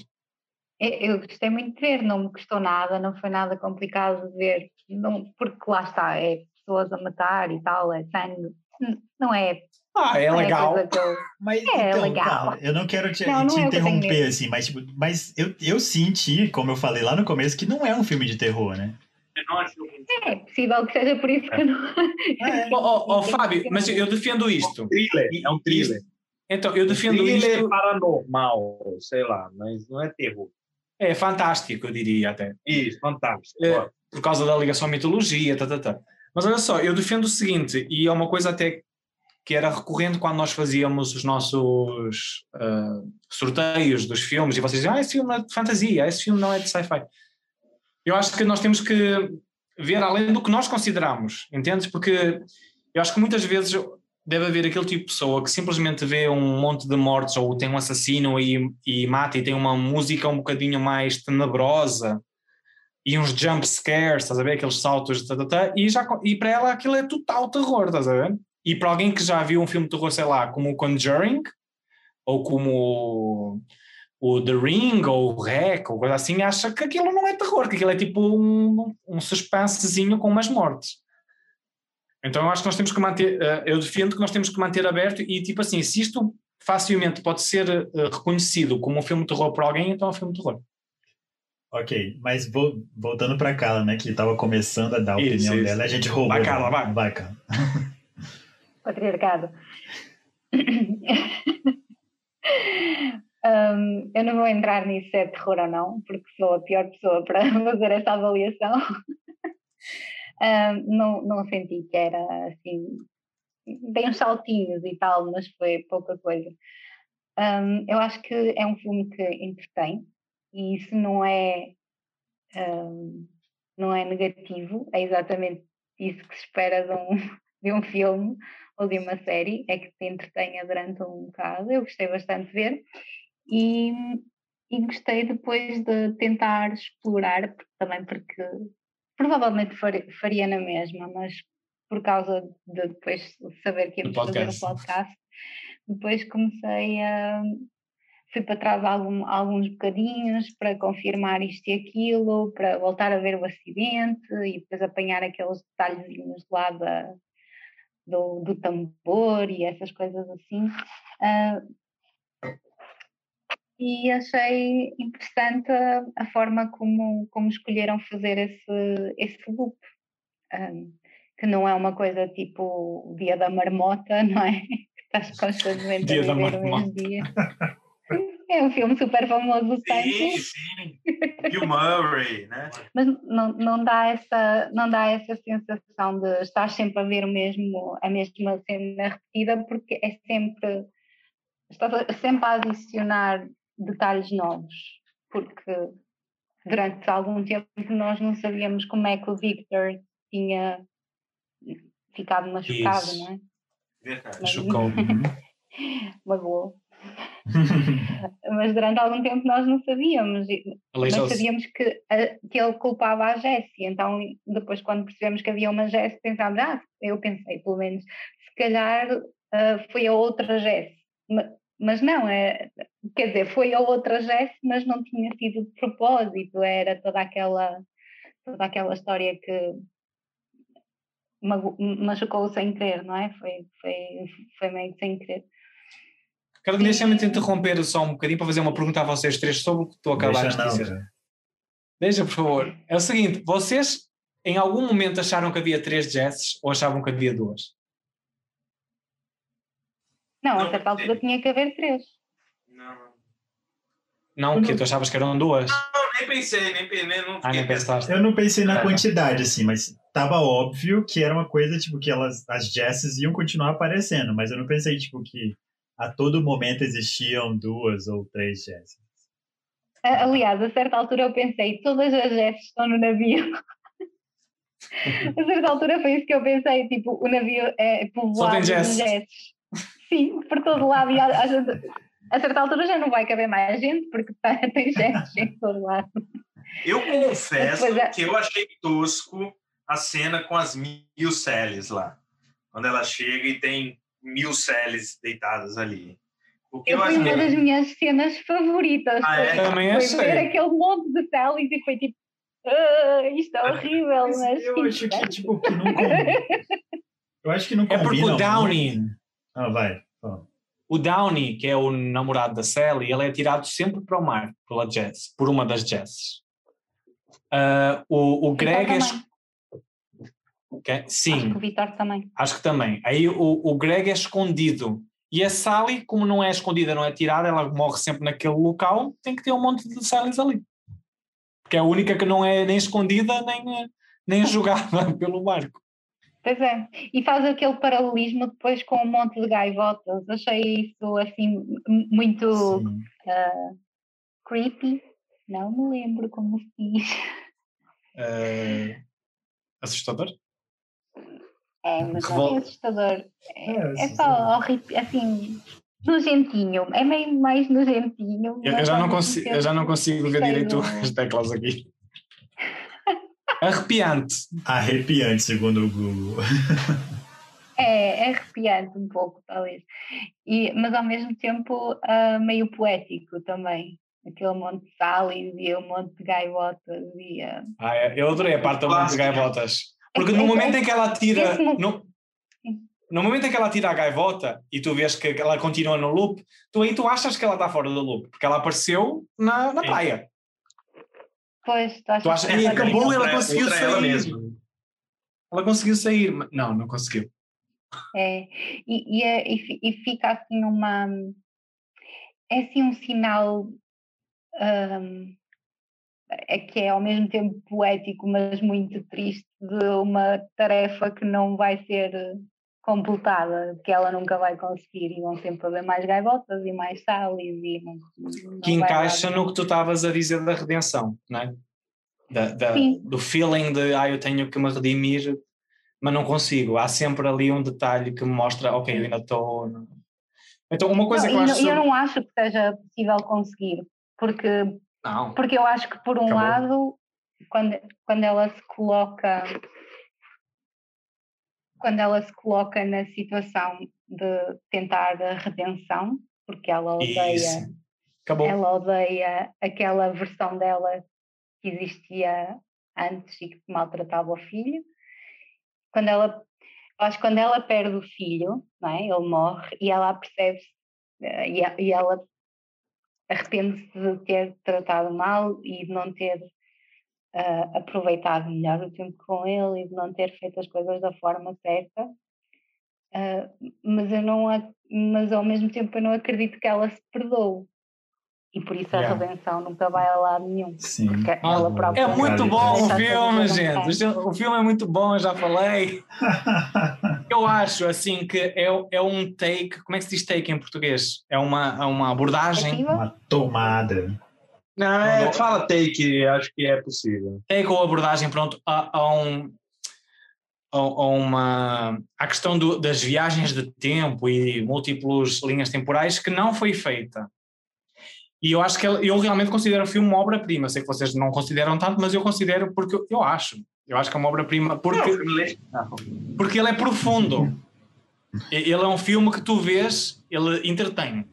Eu, eu gostei muito de ver, não me custou nada, não foi nada complicado de ver, não, porque lá está, é pessoas a matar e tal, é sangue, não é, Ah, é não legal. que eu. Mas É, então, legal. calma, eu não quero te, Não, não te é o que eu tenho interromper, medo. assim, mas, tipo, mas eu, eu senti, como eu falei lá no começo, que não é um filme de terror, né? É possível que seja por isso que eu não. É. Ó, ó, ó, Fábio, mas eu defendo isto. thriller, é um thriller. Então, eu defendo thriller isto. paranormal, sei lá, mas não é terror. É fantástico, eu diria até. Isso, fantástico. É. Por causa da ligação à mitologia, tá, tá, tá. Mas olha só, eu defendo o seguinte, e é uma coisa até que era recorrente quando nós fazíamos os nossos ah, sorteios dos filmes, e vocês diziam, ah, esse filme é de fantasia, esse filme não é de sci-fi. Eu acho que nós temos que ver além do que nós consideramos, entendes? Porque eu acho que muitas vezes deve haver aquele tipo de pessoa que simplesmente vê um monte de mortes ou tem um assassino e, e mata e tem uma música um bocadinho mais tenebrosa e uns jump scares, estás a ver? Aqueles saltos, tá, tá, tá, e, já, e para ela aquilo é total terror, estás a ver? E para alguém que já viu um filme de terror, sei lá, como o Conjuring, ou como o The Ring, ou o Rec, ou coisa assim, acha que aquilo não é terror, que aquilo é tipo um, um suspensezinho com umas mortes. Então eu acho que nós temos que manter, eh, eu defendo que nós temos que manter aberto e tipo assim, se isto facilmente pode ser eh, reconhecido como um filme de terror por alguém, então é um filme de terror. Ok, mas vou, voltando para Carla, né, que estava começando a dar a Isso, opinião isso. dela, a gente roubou. Vai, Carla, vai. Vai, Carla. patriarcado. Hum, eu não vou entrar nisso se é terror ou não, porque sou a pior pessoa para fazer essa avaliação. Hum, não, não senti que era assim. Dei uns saltinhos e tal, mas foi pouca coisa. Hum, eu acho que é um filme que entretém e isso não é, não é negativo, é exatamente isso que se espera de um, de um filme ou de uma série, é que te entretenha durante um bocado. Eu gostei bastante de ver e, e gostei depois de tentar explorar, também porque provavelmente far- faria na mesma, mas por causa de depois saber que íamos fazer um podcast, depois comecei a. Fui para trás algum- alguns bocadinhos para confirmar isto e aquilo, para voltar a ver o acidente e depois apanhar aqueles detalhezinhos lá da, do, do tambor e essas coisas assim. Ah, e achei interessante a, forma como, como escolheram fazer esse, esse loop. Ah, que não é uma coisa tipo o dia da marmota, não é? Que estás constantemente Dia a da viver o mesmo marmota. dia. É um filme super famoso Sim, sim. Bill Murray, né? mas não, não, dá essa, não dá essa sensação de estar sempre a ver o mesmo, a mesma cena repetida, porque é sempre, estás sempre a adicionar detalhes novos, porque durante algum tempo nós não sabíamos como é que o Victor tinha ficado machucado, Isso. não é? Verdade. Mas- Chocou. Magoou. Mas durante algum tempo nós não sabíamos. Nós Aleijou-se. sabíamos que, a- que ele culpava a Jessie, então depois quando percebemos que havia uma Jessie pensámos, ah, eu pensei pelo menos, se calhar ah, foi a outra Jessie. Ma- Mas não, é, quer dizer, foi a outra Jessie, mas não tinha sido de propósito, era toda aquela, toda aquela história que machucou sem querer, não é? Foi, foi, foi meio que sem querer. Quero deixar-me te interromper só um bocadinho para fazer uma pergunta a vocês três sobre o que tu acabaste Deixa de não, dizer. cara. Deixa, por favor. É o seguinte, vocês em algum momento acharam que havia três Jesses ou achavam que havia duas? Não, Não, a certa é- altura tinha que haver três. Não, Não, que tu achavas que eram duas? não, nem pensei, nem, nem, não Ah, nem pensaste. Eu não pensei na tá. quantidade, assim, mas tava óbvio que era uma coisa, tipo, que elas, as Jesses iam continuar aparecendo, mas eu não pensei, tipo, que a todo momento existiam duas ou três Jesses. Aliás, a certa altura eu pensei, todas as Jets estão no navio. a certa altura foi isso que eu pensei, tipo, o navio é povoado tem de. Jets. Sim, por todo lado. E a, a, gente- a certa altura já não vai caber mais gente, porque tá- tem Jets em todo lado. Eu confesso é. que eu achei tosco a cena com as mil Sallys lá. Quando ela chega e tem mil Sallys deitadas ali. Porque Eu foi uma das minhas cenas favoritas. Ah, é? foi- Também foi achei. ver aquele monte de Sallys e foi tipo, "Ah, isto é horrível, Mas mas. eu acho que, tipo, que não combina. Eu acho que não É porque combina o muito. Ah, vai. O Downey, que é o namorado da Sally, ele é tirado sempre para o mar pela Jess, por uma das Jesses. Ah, o, o Greg é. também. Ok? Acho Sim, que o Vitor também. acho que também. Aí o, o Greg é escondido. E a Sally, como não é escondida, não é tirada, ela morre sempre naquele local, tem que ter um monte de Sallys ali. Porque é a única que não é nem escondida nem, eh, nem jogada pelo barco. Pois é, e faz aquele paralelismo depois com um monte de gaivotas. Achei isso assim muito ah, creepy. Não me lembro como se diz. Eh, assustador? É, mas não Revol- é assustador. É, É, é só horrível, assim, nojentinho. É meio mais nojentinho. Eu, eu já não consigo, eu já não consigo ver direito as teclas aqui. Arrepiante. Arrepiante, segundo o Google. É, é arrepiante um pouco, talvez. E, mas ao mesmo tempo uh, meio poético também. Aquele monte de salis e o monte de gaivotas. E, uh... ah, é. Eu adorei a parte do monte de gaivotas. Porque no momento em que ela tira. No, no momento em que ela tira a gaivota e tu vês que ela continua no loop, tu aí tu achas que ela está fora do loop, porque ela apareceu na, na praia. Pois, tu achas, tu achas que e ela acabou e ela Outra- conseguiu sair. ela mesma. Ela conseguiu sair. mas- Não, não conseguiu. É, e, e, é- e fi- e fica assim uma. É assim um sinal hum, é que é ao mesmo tempo poético, mas muito triste, de uma tarefa que não vai ser completada, que ela nunca vai conseguir, e vão sempre haver mais gaivotas e mais salis e não, não que encaixa no que tu estavas a dizer da redenção, não é? Da, da- do feeling de ah, eu tenho que me redimir, mas não consigo. Há sempre ali um detalhe que me mostra, ok, eu ainda estou. Então, uma coisa Não, que eu acho. não- eu não acho que seja possível conseguir, porque Não, Porque eu acho que, por um Acabou. lado, quando, quando ela se coloca. Quando ela se coloca na situação de tentar a redenção, porque ela odeia, ela odeia aquela versão dela que existia antes e que maltratava o filho. Quando ela, acho que quando ela perde o filho, não é? ele morre e ela percebe-se eh, e, e ela arrepende-se de ter tratado mal e de não ter ah, aproveitado melhor o tempo com ele e de não ter feito as coisas da forma certa. Ah, mas eu não mas ao mesmo tempo eu não acredito que ela se perdoe. E por isso a Yeah. redenção nunca vai a lado nenhum. Sim. Porque Ah, ela própria É muito bom o filme, gente. O filme é muito bom, eu já falei. Eu acho assim que é, é um take. Como é que se diz take em português? É uma, é uma abordagem. Ativa? Uma tomada. Não, é, fala take, acho que é possível. take ou abordagem pronto a, a um a, a uma à questão do- das viagens de tempo e múltiplas linhas temporais que não foi feita e eu acho que eu realmente considero o filme uma obra-prima sei que vocês não consideram tanto mas eu considero porque eu- eu acho eu acho que é uma obra-prima porque Não, legal. porque ele é profundo. Ele é um filme que tu vês, ele entretém.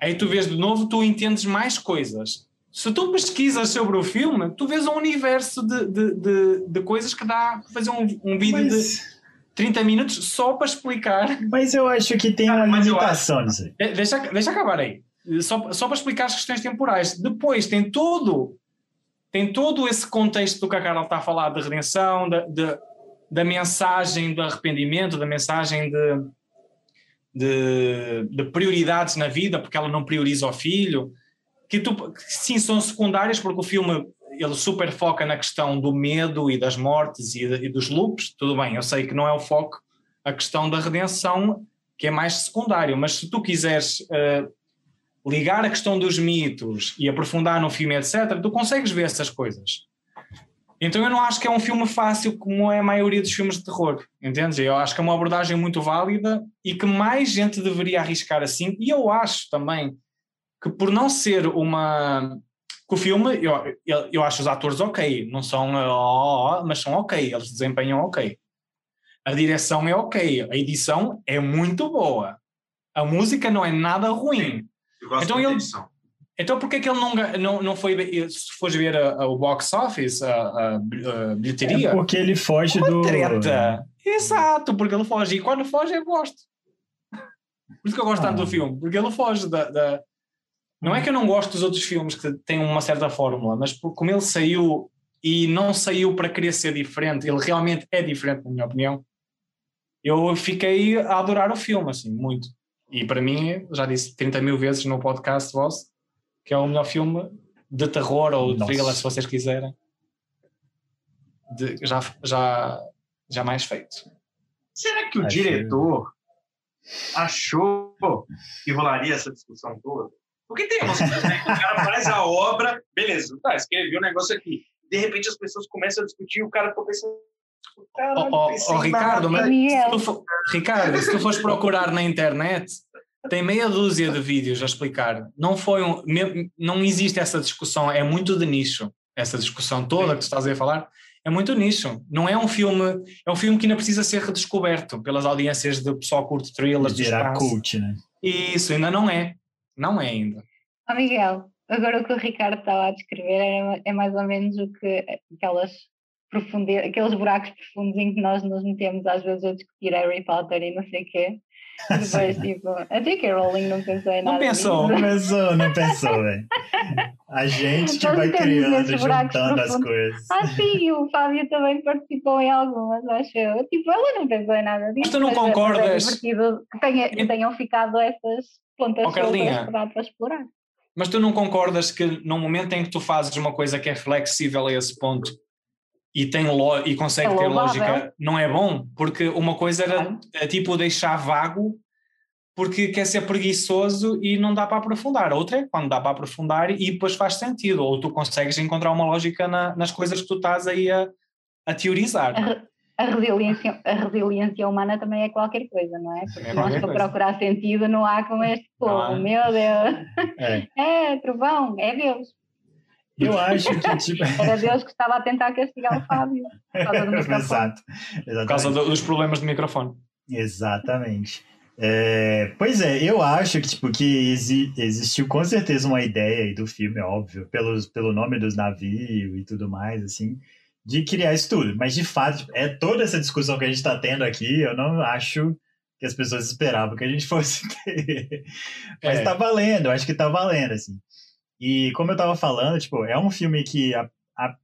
Aí tu vês de novo, tu entendes mais coisas. Se tu pesquisas sobre o filme, tu vês um universo de, de, de, de coisas que dá para fazer um, um vídeo de Mas, 30 minutos só para explicar. mas eu acho que tem Cara, uma limitação. De- Deixa, deixa acabar aí. Só, só para explicar as questões temporais. Depois tem todo, tem todo esse contexto do que a Carla está a falar de redenção, da, de- da mensagem do arrependimento, da mensagem de, de, de prioridades na vida, porque ela não prioriza o filho, que, tu, sim são secundárias, porque o filme ele super foca na questão do medo e das mortes e, e dos loops, tudo bem, eu sei que não é o foco, a questão da redenção, que é mais secundário, mas se tu quiseres eh, ligar a questão dos mitos e aprofundar no filme, etc., tu consegues ver essas coisas. Então eu não acho que é um filme fácil como é a maioria dos filmes de terror, entendes? Eu acho que é uma abordagem muito válida e que mais gente deveria arriscar assim, e eu acho também que por não ser uma... que o filme, eu, eu, eu acho os atores ok, não são ó, ó, ó, mas são ok, eles desempenham ok. A direção é ok, a edição é muito boa. A música não é nada ruim. Eu gosto Então ele- edição. Então por que que ele não, não, não foi, se fores ver a- a- o box office, a, a- a bilheteria, É porque ele foge do. treta. Exato, porque ele foge. E quando foge, eu gosto. Por isso que eu gosto tanto Ah. do filme, porque ele foge da, da- Não é que eu não gosto dos outros filmes que têm uma certa fórmula, mas como ele saiu e não saiu para querer ser diferente, ele realmente é diferente, na minha opinião. Eu fiquei a adorar o filme, assim, muito. E para mim, já disse 30 mil vezes no podcast vosso, que é o melhor filme de terror ou de Nossa. thriller, se vocês quiserem, de- já, já, já mais feito. Será que o Achei. diretor achou que rolaria essa discussão toda? Porque tem umas coisas né, o cara faz a obra, beleza, tá, escreveu o negócio aqui. De repente as pessoas começam a discutir e o cara pensando. "Caralho, pensei ó, em Ricardo, nada." mas se tu for- Ricardo, se tu fores procurar na internet, tem meia dúzia de vídeos a explicar. Não foi um, não existe essa discussão, é muito de nicho. Essa discussão toda que tu estás a falar É muito nicho. Não é um filme. É um filme que ainda precisa ser redescoberto pelas audiências de pessoal curto thrillers. espaço. cult, né? Isso, ainda não é. Não é ainda. Ó Miguel, agora o que o Ricardo estava a descrever é, é mais ou menos o que aquelas aqueles buracos profundos em que nós nos metemos às vezes a discutir Harry Potter e não sei o quê. Depois, tipo, a J.K. Rowling não pensou em Não nada pensou. disso. Não pensou, não pensou, velho. A gente que Nós vai temos criando, juntando as coisas. Ah, sim, o Fábio também participou em algumas, acho eu. Tipo, ela não pensou em nada disso. Mas tu não é- mas é concordas? divertido que, tenha- que tenham ficado essas pontas Oh, Carlinha. para, para explorar. Mas tu não concordas que no momento em que tu fazes uma coisa que é flexível a esse ponto e, tem lo, e consegue É ter lógica, não é bom? Porque uma coisa era é tipo deixar vago porque quer ser preguiçoso e não dá para aprofundar. A outra é quando dá para aprofundar e depois faz sentido, ou tu consegues encontrar uma lógica na- nas coisas que tu estás aí a, a teorizar. A, re- a resiliência, a resiliência humana também é qualquer coisa, não é? Porque É nós para procurar sentido não há com este povo, meu Deus. É. É, trovão, é Deus. Eu acho que, tipo. Era Deus que estava a tentar castigar o Fábio. por causa do microfone. Exato. Por causa dos problemas de microfone. Exatamente. É, pois é, eu acho que, tipo, que exi- existiu com certeza uma ideia aí do filme, óbvio, pelos, pelo nome dos navios e tudo mais, assim, de criar isso tudo. Mas, de fato, tipo, é toda essa discussão que a gente está tendo aqui, eu não acho que as pessoas esperavam que a gente fosse ter. Mas É. tá valendo, eu acho que tá valendo, assim. E como eu tava falando, tipo, é um filme que, a, a,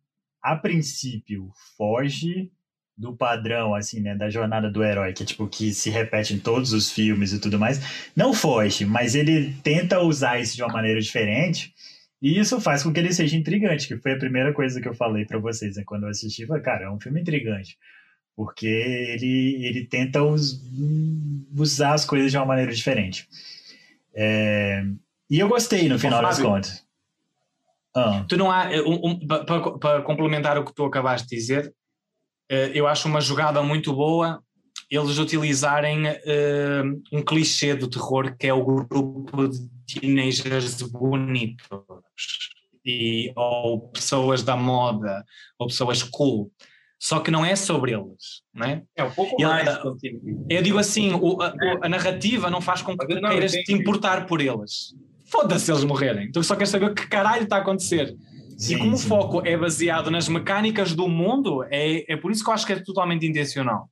a princípio, foge do padrão, assim, né, da jornada do herói, que, tipo, que se repete em todos os filmes e tudo mais, não foge, mas ele tenta usar isso de uma maneira diferente, e isso faz com que ele seja intrigante, que foi a primeira coisa que eu falei pra vocês, né, quando eu assisti, falei, cara, é um filme intrigante, porque ele, ele tenta us- usar as coisas de uma maneira diferente. É, E eu gostei, no final das contas. Ah, Tu não há, para complementar o que tu acabaste de dizer, eh, eu acho uma jogada muito boa eles utilizarem eh, um clichê do terror que é o grupo de teenagers bonitos e, ou pessoas da moda ou pessoas cool. Só que não é sobre eles, não é? É um pouco Ele- mais. Eu digo assim, o- a, a narrativa não faz com que queiras te importar por eles. Foda-se eles morrerem. Tu só queres saber o que caralho está a acontecer. sim, e como sim. o foco é baseado nas mecânicas do mundo, é, é por isso que eu acho que é totalmente intencional.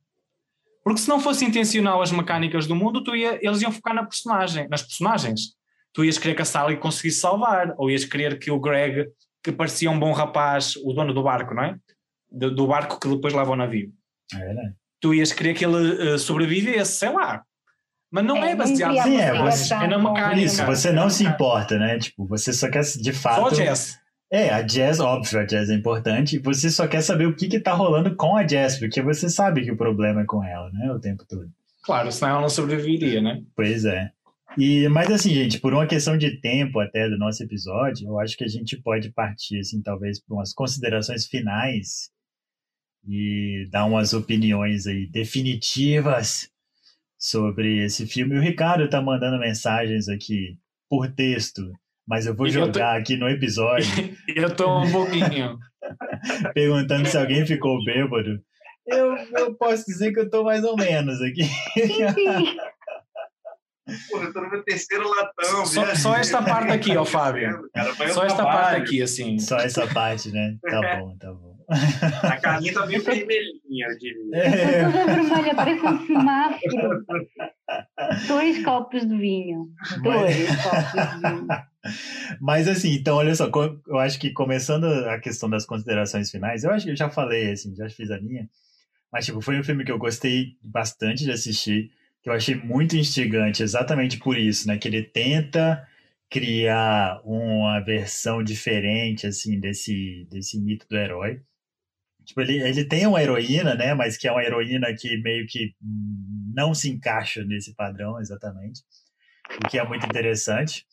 Porque se não fosse intencional as mecânicas do mundo, tu ia- eles iam focar na personagem, nas personagens. Tu ias querer que a Sally conseguisse salvar, ou ias querer que o Greg, que parecia um bom rapaz, o dono do barco, não é? Do, do barco que depois leva ao navio. É verdade. Tu ias querer que ele eh, sobrevivesse, sei lá. Mas não é, É, baseado Sim, é, você- é na mecânica. Isso, você não se importa, né? Tipo, você só quer, de Só fato... a Jess. É, a Jazz, óbvio, a Jazz é importante, e você só quer saber o que que tá rolando com a Jazz, porque você sabe que o problema é com ela, né, o tempo todo. Claro, senão ela não sobreviveria, né? Pois é. E, mas assim, gente, por uma questão de tempo até do nosso episódio, eu acho que a gente pode partir, assim, talvez para umas considerações finais e dar umas opiniões aí definitivas sobre esse filme. O Ricardo tá mandando mensagens aqui por texto, mas eu vou E eu tô- jogar aqui no episódio. Eu estou um pouquinho. perguntando se alguém ficou bêbado. Eu, eu posso dizer que eu tô mais ou menos aqui. Porra, eu tô no meu terceiro latão. Só- só esta parte aqui, ó, Fábio. Cara, Só esta trabalho. parte aqui, assim. Só essa parte, né? Tá bom, tá bom. A carninha tá meio vermelhinha, eu diria. É, toda vermelha, parece um semáforo. Dois copos de vinho. Dois copos de vinho. mas assim, então olha só, eu acho que começando a questão das considerações finais, eu acho que eu já falei, assim, já fiz a minha, mas tipo, foi um filme que eu gostei bastante de assistir, que eu achei muito instigante, exatamente por isso, né? Que ele tenta criar uma versão diferente, assim, desse, desse mito do herói. Tipo, ele, ele tem uma heroína, né? Mas que é uma heroína que meio que não se encaixa nesse padrão, exatamente. O que é muito interessante.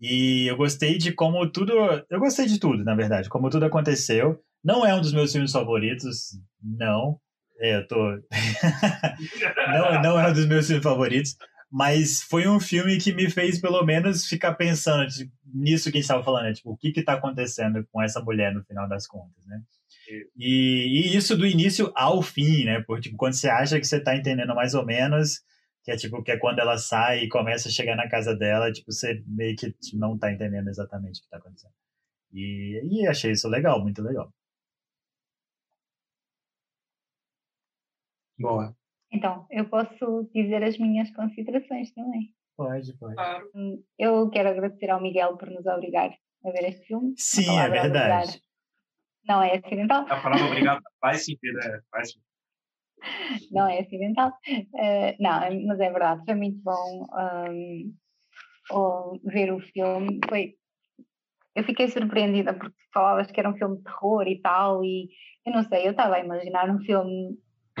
E eu gostei de como tudo. Eu gostei de tudo, na verdade, como tudo aconteceu. Não é um dos meus filmes favoritos, não. É, eu tô. não, não é um dos meus filmes favoritos, mas foi um filme que me fez, pelo menos, ficar pensando nisso que a gente estava falando, né? Tipo, o que que tá acontecendo com essa mulher no final das contas, né? E, e isso do início ao fim, né? Porque tipo, quando você acha que você tá entendendo mais ou menos, que é tipo que é quando ela sai e começa a chegar na casa dela, tipo, você meio que não tá entendendo exatamente o que tá acontecendo. E, e achei isso legal, muito legal. Boa. Então, eu posso dizer as minhas considerações também. Pode, pode. Eu quero agradecer ao Miguel por nos obrigar a ver este filme. Sim, é palavra verdade. Não é acidental, A palavra obrigado faz sentido, é, faz sentido. não é acidental. Eh, não, é- mas é verdade, foi muito bom o- ver o filme. Foi, eu fiquei surpreendida porque falavas que era um filme de terror e tal, e eu não sei, eu estava a imaginar um filme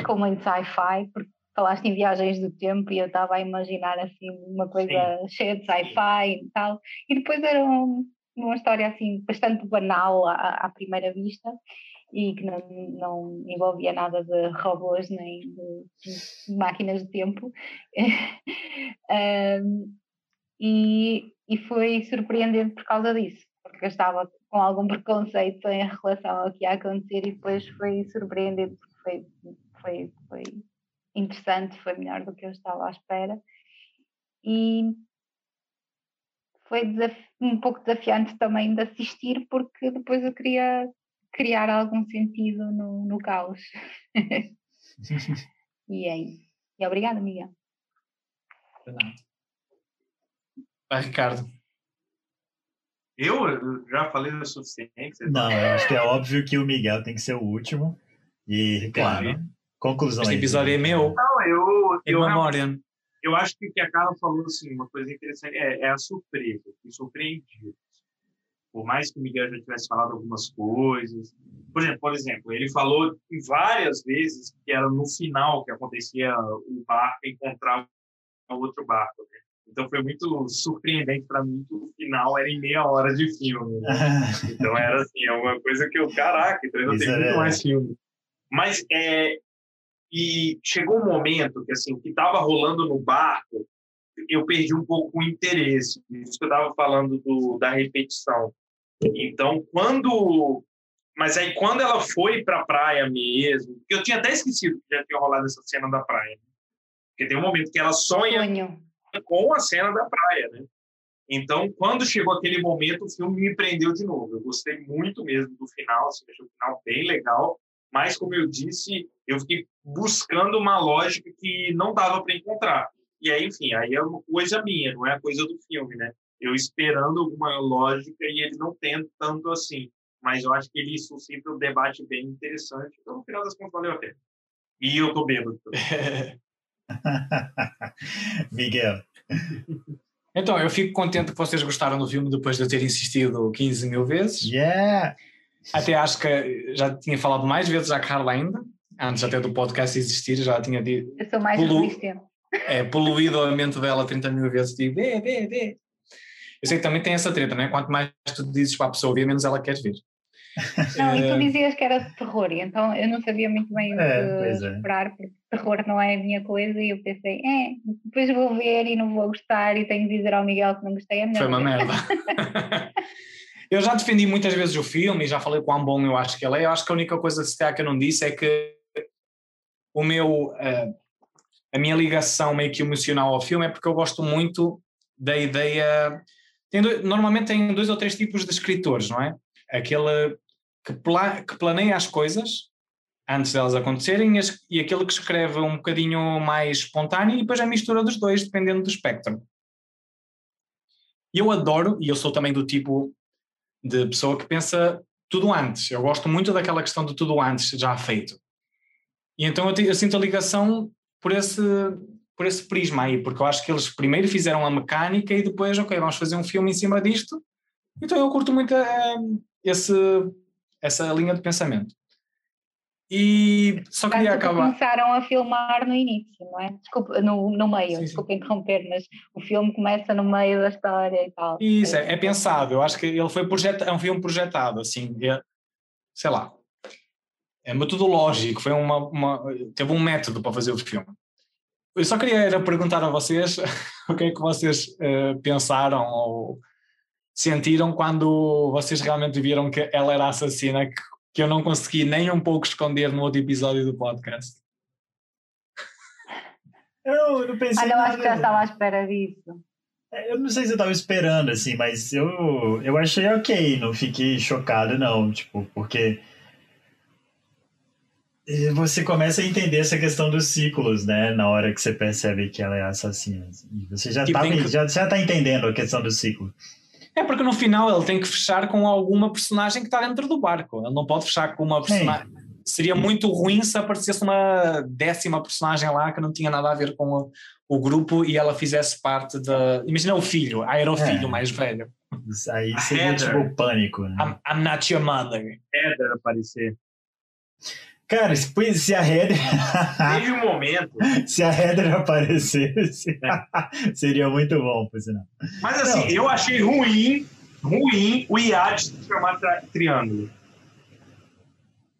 com muito sci-fi, porque falaste em viagens do tempo e eu estava a imaginar assim uma coisa cheia de sci-fi e tal, e depois era um- uma história assim bastante banal à, à primeira vista e que não, não envolvia nada de robôs nem de, máquinas de tempo. Ahm, e, e foi surpreendente por causa disso, porque eu estava com algum preconceito em relação ao que ia acontecer e depois foi surpreendente porque foi, foi, foi interessante, foi melhor do que eu estava à espera. E foi um pouco desafiante também de assistir porque depois eu queria criar algum sentido no, no caos. e é isso. E obrigada, Miguel. Vai, Ricardo. Eu, já falei o suficiente. Não, eu acho que é óbvio que o Miguel tem que ser o último. E, claro, Claro. conclusão Este episódio é meu, Não, eu, em eu, memória. Eu acho que o que a Carla falou, assim, uma coisa interessante é, é a surpresa, fui surpreendido. Por mais que o Miguel já tivesse falado algumas coisas. Por exemplo, por exemplo, ele falou várias vezes que era no final que acontecia o barco encontrar o outro barco. né? Então foi muito surpreendente para mim que o final era em meia hora de filme. né? Então era assim, é uma coisa que eu, caraca, então ainda Isso tem é muito mais filme. Mas é, e chegou um momento que assim, o que estava rolando no barco, eu perdi um pouco o interesse. Isso que eu estava falando do, da repetição. Então, quando mas aí quando ela foi para a praia mesmo, eu tinha até esquecido que já tinha rolado essa cena da praia. né? Porque tem um momento que ela sonha Sonho. com a cena da praia, né? Então, quando chegou aquele momento, o filme me prendeu de novo. Eu gostei muito mesmo do final, assim, achei o final bem legal. Mas, como eu disse, eu fiquei buscando uma lógica que não dava para encontrar. E aí, enfim, aí é uma coisa minha, não é a coisa do filme, né? Eu esperando alguma lógica e ele não tendo tanto assim. Mas eu acho que ele suscita um debate bem interessante. Então, no final das contas, valeu a pena. E eu tô bêbado. Miguel. Então, eu fico contente que vocês gostaram do filme depois de eu ter insistido 15 mil vezes. Yeah! Até acho que já tinha falado mais vezes à Carla ainda, antes até do podcast existir, já tinha dito, Eu sou mais resistente. é, poluído a mente dela 30 mil vezes, digo, vê, vê, vê. Eu sei que também tem essa treta, né? Quanto mais tu dizes para a pessoa ver, menos ela quer ver. Não, e tu dizias que era de terror, e então eu não sabia muito bem o É, que é. esperar, porque terror não é a minha coisa, e eu pensei, é, depois vou ver e não vou gostar, e tenho de dizer ao Miguel que não gostei, é melhor. Foi uma merda. eu já defendi muitas vezes o filme e já falei quão bom eu acho que ele é. Eu acho que a única coisa que eu não disse é que o meu, eh, a minha ligação meio que emocional ao filme é porque eu gosto muito da ideia. Tem dois- normalmente tem dois ou três tipos de escritores, não é? Aquele que, pla- que planeia as coisas antes delas acontecerem e e aquele que escreve um bocadinho mais espontâneo e depois a mistura dos dois, dependendo do espectro. E eu adoro, e eu sou também do tipo de pessoa que pensa tudo antes. Eu gosto muito daquela questão de tudo antes já feito. E então eu, te- eu sinto a ligação por esse, por esse prisma aí, porque eu acho que eles primeiro fizeram a mecânica e depois, ok, vamos fazer um filme em cima disto. Então eu curto muito eh, esse, essa linha de pensamento. E só queria Tanto acabar. começaram a filmar no início, não é? Desculpa, no, no meio, Sim, sim. desculpa interromper, mas o filme começa no meio da história e tal. Isso, é, é pensado. Eu acho que ele foi projetado, é um filme projetado, assim, é- sei lá. É metodológico, foi uma, uma- teve um método para fazer o filme. Eu só queria era perguntar a vocês o que é que vocês eh, pensaram ou sentiram quando vocês realmente viram que ela era a assassina, que que eu não consegui nem um pouco esconder no outro episódio do podcast. Eu não pensei Ah, não, acho que já nada. estava à espera disso. Eu não sei se eu tava esperando, assim, mas eu, eu achei ok, não fiquei chocado, não, tipo, porque você começa a entender essa questão dos ciclos, né, na hora que você percebe que ela é assassina. assim, E você já, Tipo, tá, que- já, já tá entendendo a questão do ciclo. É porque no final ele tem que fechar com alguma personagem que está dentro do barco. Ele não pode fechar com uma personagem. Seria muito ruim se aparecesse uma décima personagem lá que não tinha nada a ver com o, o grupo e ela fizesse parte da. Imagina o filho, ah, era o É. filho mais velho. Aí A seria Heather. tipo o pânico, né? I'm, I'm not your mother. Heather aparecer. Cara, se, a Heather Teve um momento. se a Heather aparecesse, seria muito bom, por sinal. Mas assim, Não. eu achei ruim, ruim o iate se chamar tri- triângulo.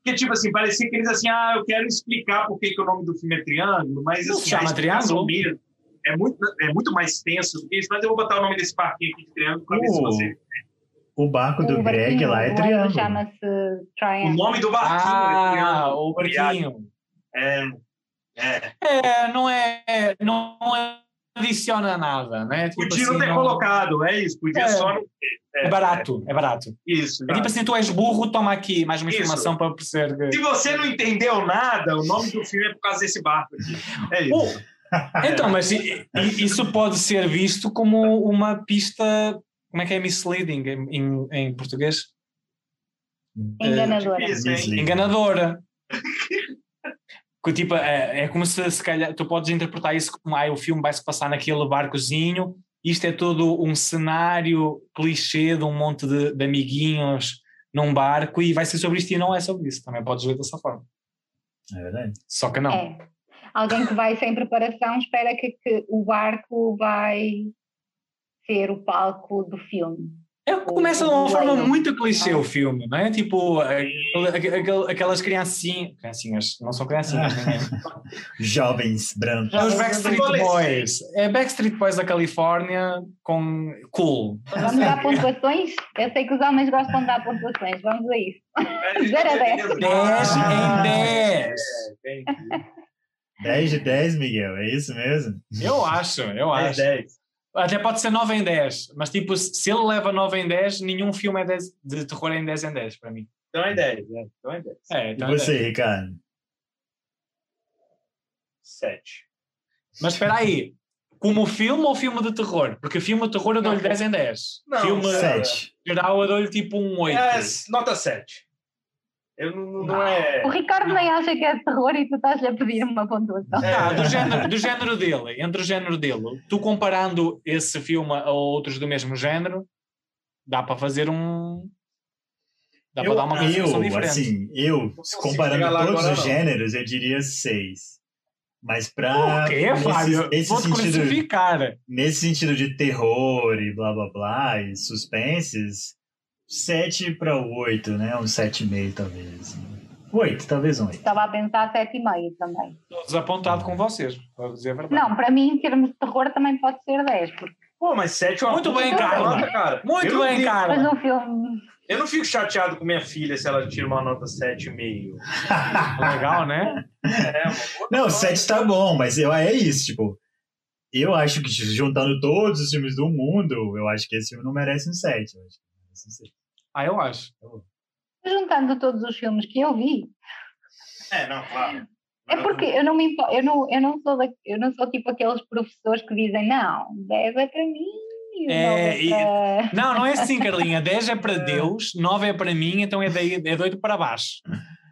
Porque, tipo assim, parecia que eles assim, ah, eu quero explicar por que, que o nome do filme é Triângulo, mas Não assim, chama Triângulo? mesmo É muito, é muito mais tenso do que isso, mas eu vou botar o nome desse parquinho aqui de Triângulo pra ver se Uh, você. O barco do O Greg barquinho, lá é triângulo. chama-se O nome do barquinho é Ah, Triângulo. o barquinho. É, é. É, não é. Não adiciona nada, né? Tipo Podia não assim, ter não- colocado, é isso. Podia É. só não É barato, é barato. Isso. É tipo assim, tu és burro, toma aqui mais uma Isso. informação para perceber. que- Se você não entendeu nada, o nome do filme é por causa desse barco aqui. É isso. Então, mas isso pode ser visto como uma pista. Como é que é misleading em, em, em português? Enganadora. Difícil, hein? Desliga. Enganadora. Que, tipo, é, é como se, se calhar tu podes interpretar isso como ah, o filme vai se passar naquele barcozinho. Isto é todo um cenário clichê de um monte de, de amiguinhos num barco e vai ser sobre isto e não é sobre isso. Também podes ver dessa forma. É verdade. Só que não. É. Alguém que vai sem preparação espera que, que o barco vai ser o palco do filme. É, começa de uma forma muito clichê o filme, não é? Tipo, aquel- aquel- aquelas criancinhas. Criancinhas, não são criancinhas, né? Jovens brancos. É os Backstreet. Boys. É Backstreet Boys da Califórnia com cool. Vamos dar pontuações? Eu sei que os homens gostam de dar pontuações. Vamos a isso. Zero a dez. 10 em 10. 10 de 10, Miguel, é isso mesmo? Eu acho, eu acho. 10. Até pode ser 9 em 10, mas tipo, se ele leva 9 em 10, nenhum filme é 10 de terror em 10 em 10 para mim. Então é 10. É. Então é 10. É, E então é você, 10. Ricardo? 7. Mas espera aí, como filme ou filme de terror? Porque filme de terror eu dou-lhe Não, 10 em 10. não, filme 7. geral eu dou-lhe tipo um 8. É, nota 7. Eu não, não é. O Ricardo nem acha que é terror e tu estás-lhe a pedir uma pontuação. Ah, É. do, género, do género dele, entre o género dele, tu comparando esse filme a outros do mesmo género, dá para fazer um. Dá para dar uma classificação eu diferente. assim, eu, consigo comparando todos agora, os não. gêneros, eu diria 6. Mas pra. o quê, nesse- Fábio? nesse Vou sentido, nesse sentido de terror e blá blá blá, e suspenses, 7 para 8, né? Um 7,5 talvez. 8, talvez um 8. Estava a pensar 7,5 também. Estou desapontado com vocês, para dizer a verdade. Não, para mim, em termos de terror, também pode ser 10. Porque Pô, mas 7 é uma Muito bem, Carla. cara. Muito bem, fico- cara. mas um filme. Eu não fico chateado com minha filha se ela tira uma nota 7,5. Legal, né? É, uma boa Não, nota. 7 tá bom, mas eu, é isso, tipo. Eu acho que juntando todos os filmes do mundo, eu acho que esse filme não merece um 7. Eu acho que merece 6. Ah, eu acho. Juntando todos os filmes que eu vi, É, não, claro. é porque eu não me eu não, eu não sou da, eu não sou tipo aqueles professores que dizem não, 10 é para mim, É, 9 é e-. Não, não é assim, Carlinha. 10 é para Deus, 9 é para mim, então é, daí, é doido para baixo.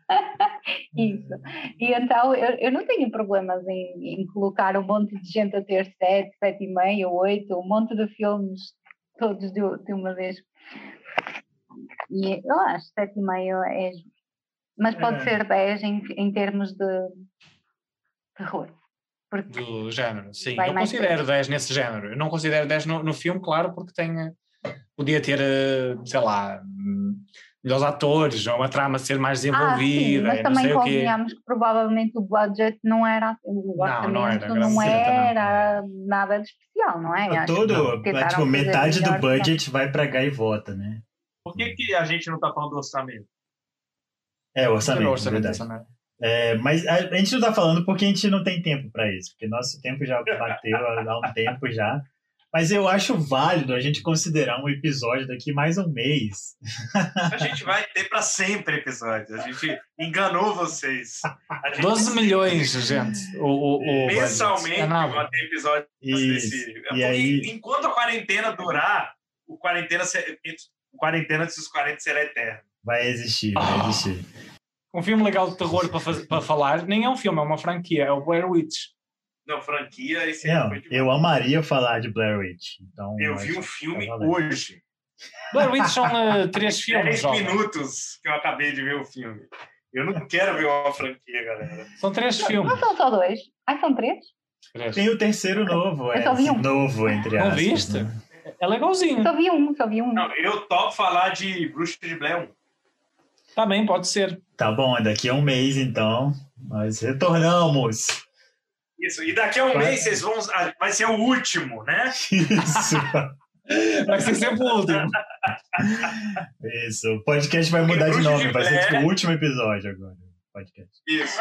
Isso. E então eu, eu não tenho problemas em, em colocar um monte de gente a ter 7, 7,5, 8, um monte de filmes todos de, de uma vez. E eu acho 7,5 é justo. Mas pode É. ser 10 em, em termos de terror. Do género, sim. Eu considero 10 nesse género. Eu não considero 10 no, no filme, claro, porque tem. Podia ter, eh, sei lá, hum, melhores atores, ou uma trama ser mais Ah, sim, desenvolvida, mas não também sei o quê. convenhamos que provavelmente o budget não era assim, o Não, orçamento não não era, era, graças a Deus, nada, de especial, não é? Todo, tipo, metade do budget vai pra gaivota, né? Por que, que a gente não tá falando do orçamento? É, o orçamento, o orçamento verdade. dessa merda. É, mas a, a gente não tá falando porque a gente não tem tempo para isso, porque nosso tempo já bateu há um tempo já. Mas eu acho válido a gente considerar um episódio daqui mais um mês. A gente vai ter para sempre episódios. A gente enganou vocês. A gente 12 milhões, gente. O, o, o mensalmente É vai ter episódios Isso. desse. E aí- enquanto a quarentena durar, o quarentena, o quarentena antes dos 40 será eterno. Vai existir, vai existir. Um filme legal de terror para, fazer, para falar, nem é um filme, é uma franquia, é o Blair Witch. Não, franquia, esse Não, eu amaria falar de Blair Witch. Então, Eu vi um filme tá hoje. Blair Witch são eh, três filmes, 10 jovem. minutos que eu acabei de ver o filme. Eu não quero ver uma franquia, galera. São três filmes. Não são só dois. Ah, são três? Três. Tem o terceiro novo, Eu é, só vi um. novo, entre Não aspas. viste? né? É legalzinho. Só vi um, só vi um. Não, eu topo falar de Bruxa de Blair 1. Também pode ser. Tá bom, daqui a um mês, então, nós retornamos. Isso, e daqui a um Vai. mês vocês vão. Vai ser o último, né? Isso. Vai ser sempre o último. Isso. O podcast vai mudar de nome, de vai ser tipo o último episódio agora. Podcast. Isso.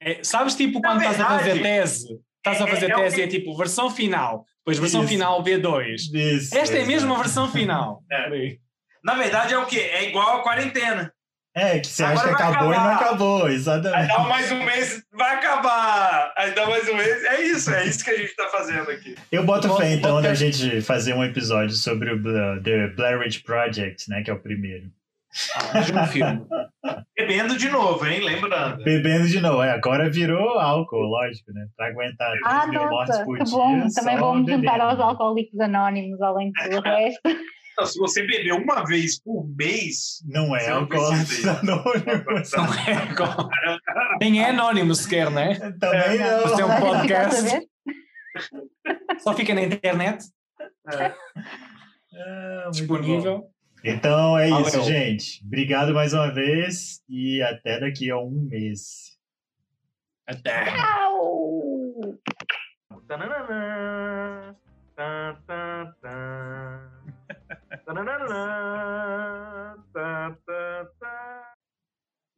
É, sabes, tipo, quando estás a fazer tese, estás a é- fazer é tese e é tipo versão final, depois versão Isso. final B2. Isso. Esta é mesmo a versão final. É. Na verdade é o quê? É igual a quarentena. É, que você acha Agora que vai acabou e não acabar. acabou, Aí exatamente. dá mais um mês, vai acabar. Aí dá mais um mês. É isso, é isso que a gente tá fazendo aqui. Eu boto fé, então, da gente fazer um episódio sobre o Bla- The Blair Witch Project, né, que é o primeiro. Mesmo filme. Bebendo de novo, hein? Lembrando. Bebendo de novo. É, agora virou álcool, lógico, né? Pra aguentar Ah, 3 mil mortes por que dia. bom. Também me juntar aos alcoólicos anónimos, além do resto. Então, se você beber uma vez por mês, Não é alcoólatra ir. anônimos. Não é igual. Nem é anónimo sequer, né? Também não. Você é um a podcast. Só fica na internet, muito bom. disponível. Então é isso, Valeu. gente. Obrigado mais uma vez e até daqui a um mês. Até. Au!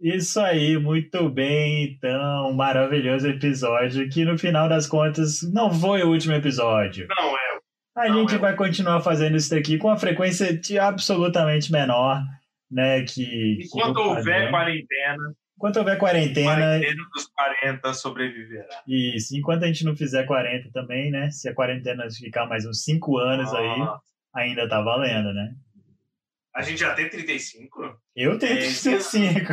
Isso aí, muito bem. Então, maravilhoso episódio que no final das contas não foi o último episódio. Não, é. A Não, gente é- vai continuar fazendo isso daqui com uma frequência de absolutamente menor, né? Que, que Enquanto o houver quarentena, enquanto houver quarentena, quarentena dos 40 sobreviverá. isso. Enquanto a gente não fizer 40 também, né? Se a quarentena ficar mais uns 5 anos aí, Ah, ainda tá valendo, né? A gente já tem 35? Eu tenho É, 35.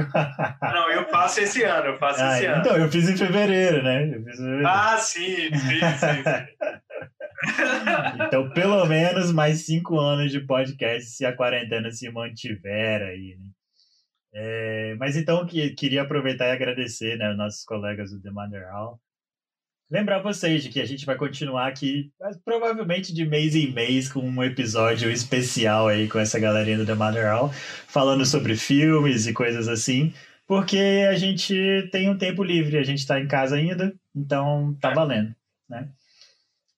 Não, eu faço esse ano, eu faço Ah, esse ano. então, eu fiz em fevereiro, né? Eu fiz em fevereiro. Ah, sim, sim, sim. sim. Então, pelo menos mais cinco anos de podcast se a quarentena se mantiver aí, né? É, mas então, que, queria aproveitar e agradecer né, os nossos colegas do The Mother Hall. Lembrar vocês de que a gente vai continuar aqui, provavelmente de mês em mês, com um episódio especial aí com essa galerinha do The Mother falando sobre filmes e coisas assim, porque a gente tem um tempo livre, a gente está em casa ainda, então tá valendo, né?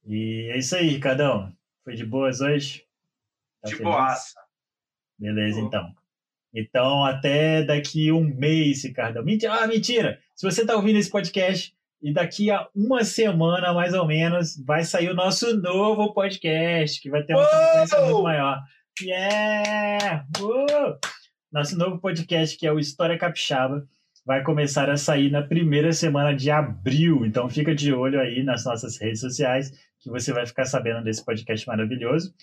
E é isso aí, Ricardão. Foi de boas hoje? Tá De feliz? boaça. Beleza, Boa. então. Então, até daqui um mês, Ricardão. Mentira, ah, mentira! Se você está ouvindo esse podcast e daqui a uma semana, mais ou menos, vai sair o nosso novo podcast, que vai ter uma Uou! frequência muito maior. Yeah! Uh! Nosso novo podcast, que é o História Capixaba, vai começar a sair na primeira semana de abril. Então, fica de olho aí nas nossas redes sociais, que você vai ficar sabendo desse podcast maravilhoso.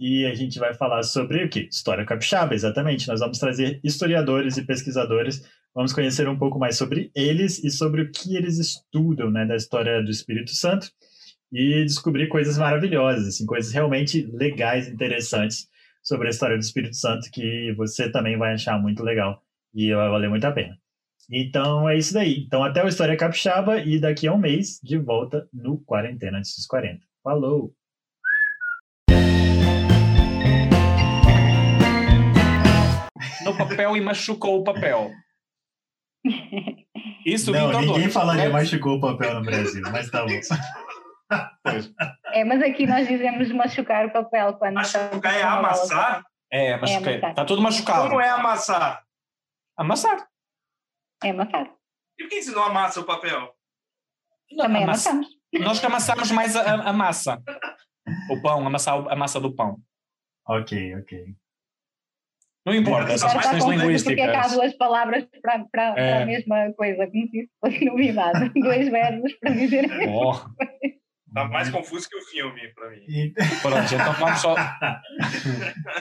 E a gente vai falar sobre o quê? História capixaba, exatamente. Nós vamos trazer historiadores e pesquisadores, vamos conhecer um pouco mais sobre eles e sobre o que eles estudam, né, da história do Espírito Santo e descobrir coisas maravilhosas, assim, coisas realmente legais, interessantes sobre a história do Espírito Santo que você também vai achar muito legal e vai valer muito a pena. Então é isso daí. Então até o História Capixaba e daqui a um mês de volta no Quarentena antes dos 40. Falou! No papel e machucou o papel. Isso, Não, ninguém Dois, falaria né? machucou o papel no Brasil, mas tá bom. É, mas aqui nós dizemos machucar o papel quando Machucar é amassar? É, machuquei. amassar. Está tudo machucado. Como é amassar? Amassar. É amassar. E por que você não amassa o papel? Também Amassa- amassamos. Nós que amassamos mais a, a- a massa. O pão, amassar a massa do pão. Ok, ok. Não importa, está questões confuso porque é que há linguísticas. duas palavras para, para, para É. a mesma coisa, como se isso fosse novidade. Dois verbos para dizer. Oh, Tá mais confuso que o filme pra mim. E- pronto, então vamos só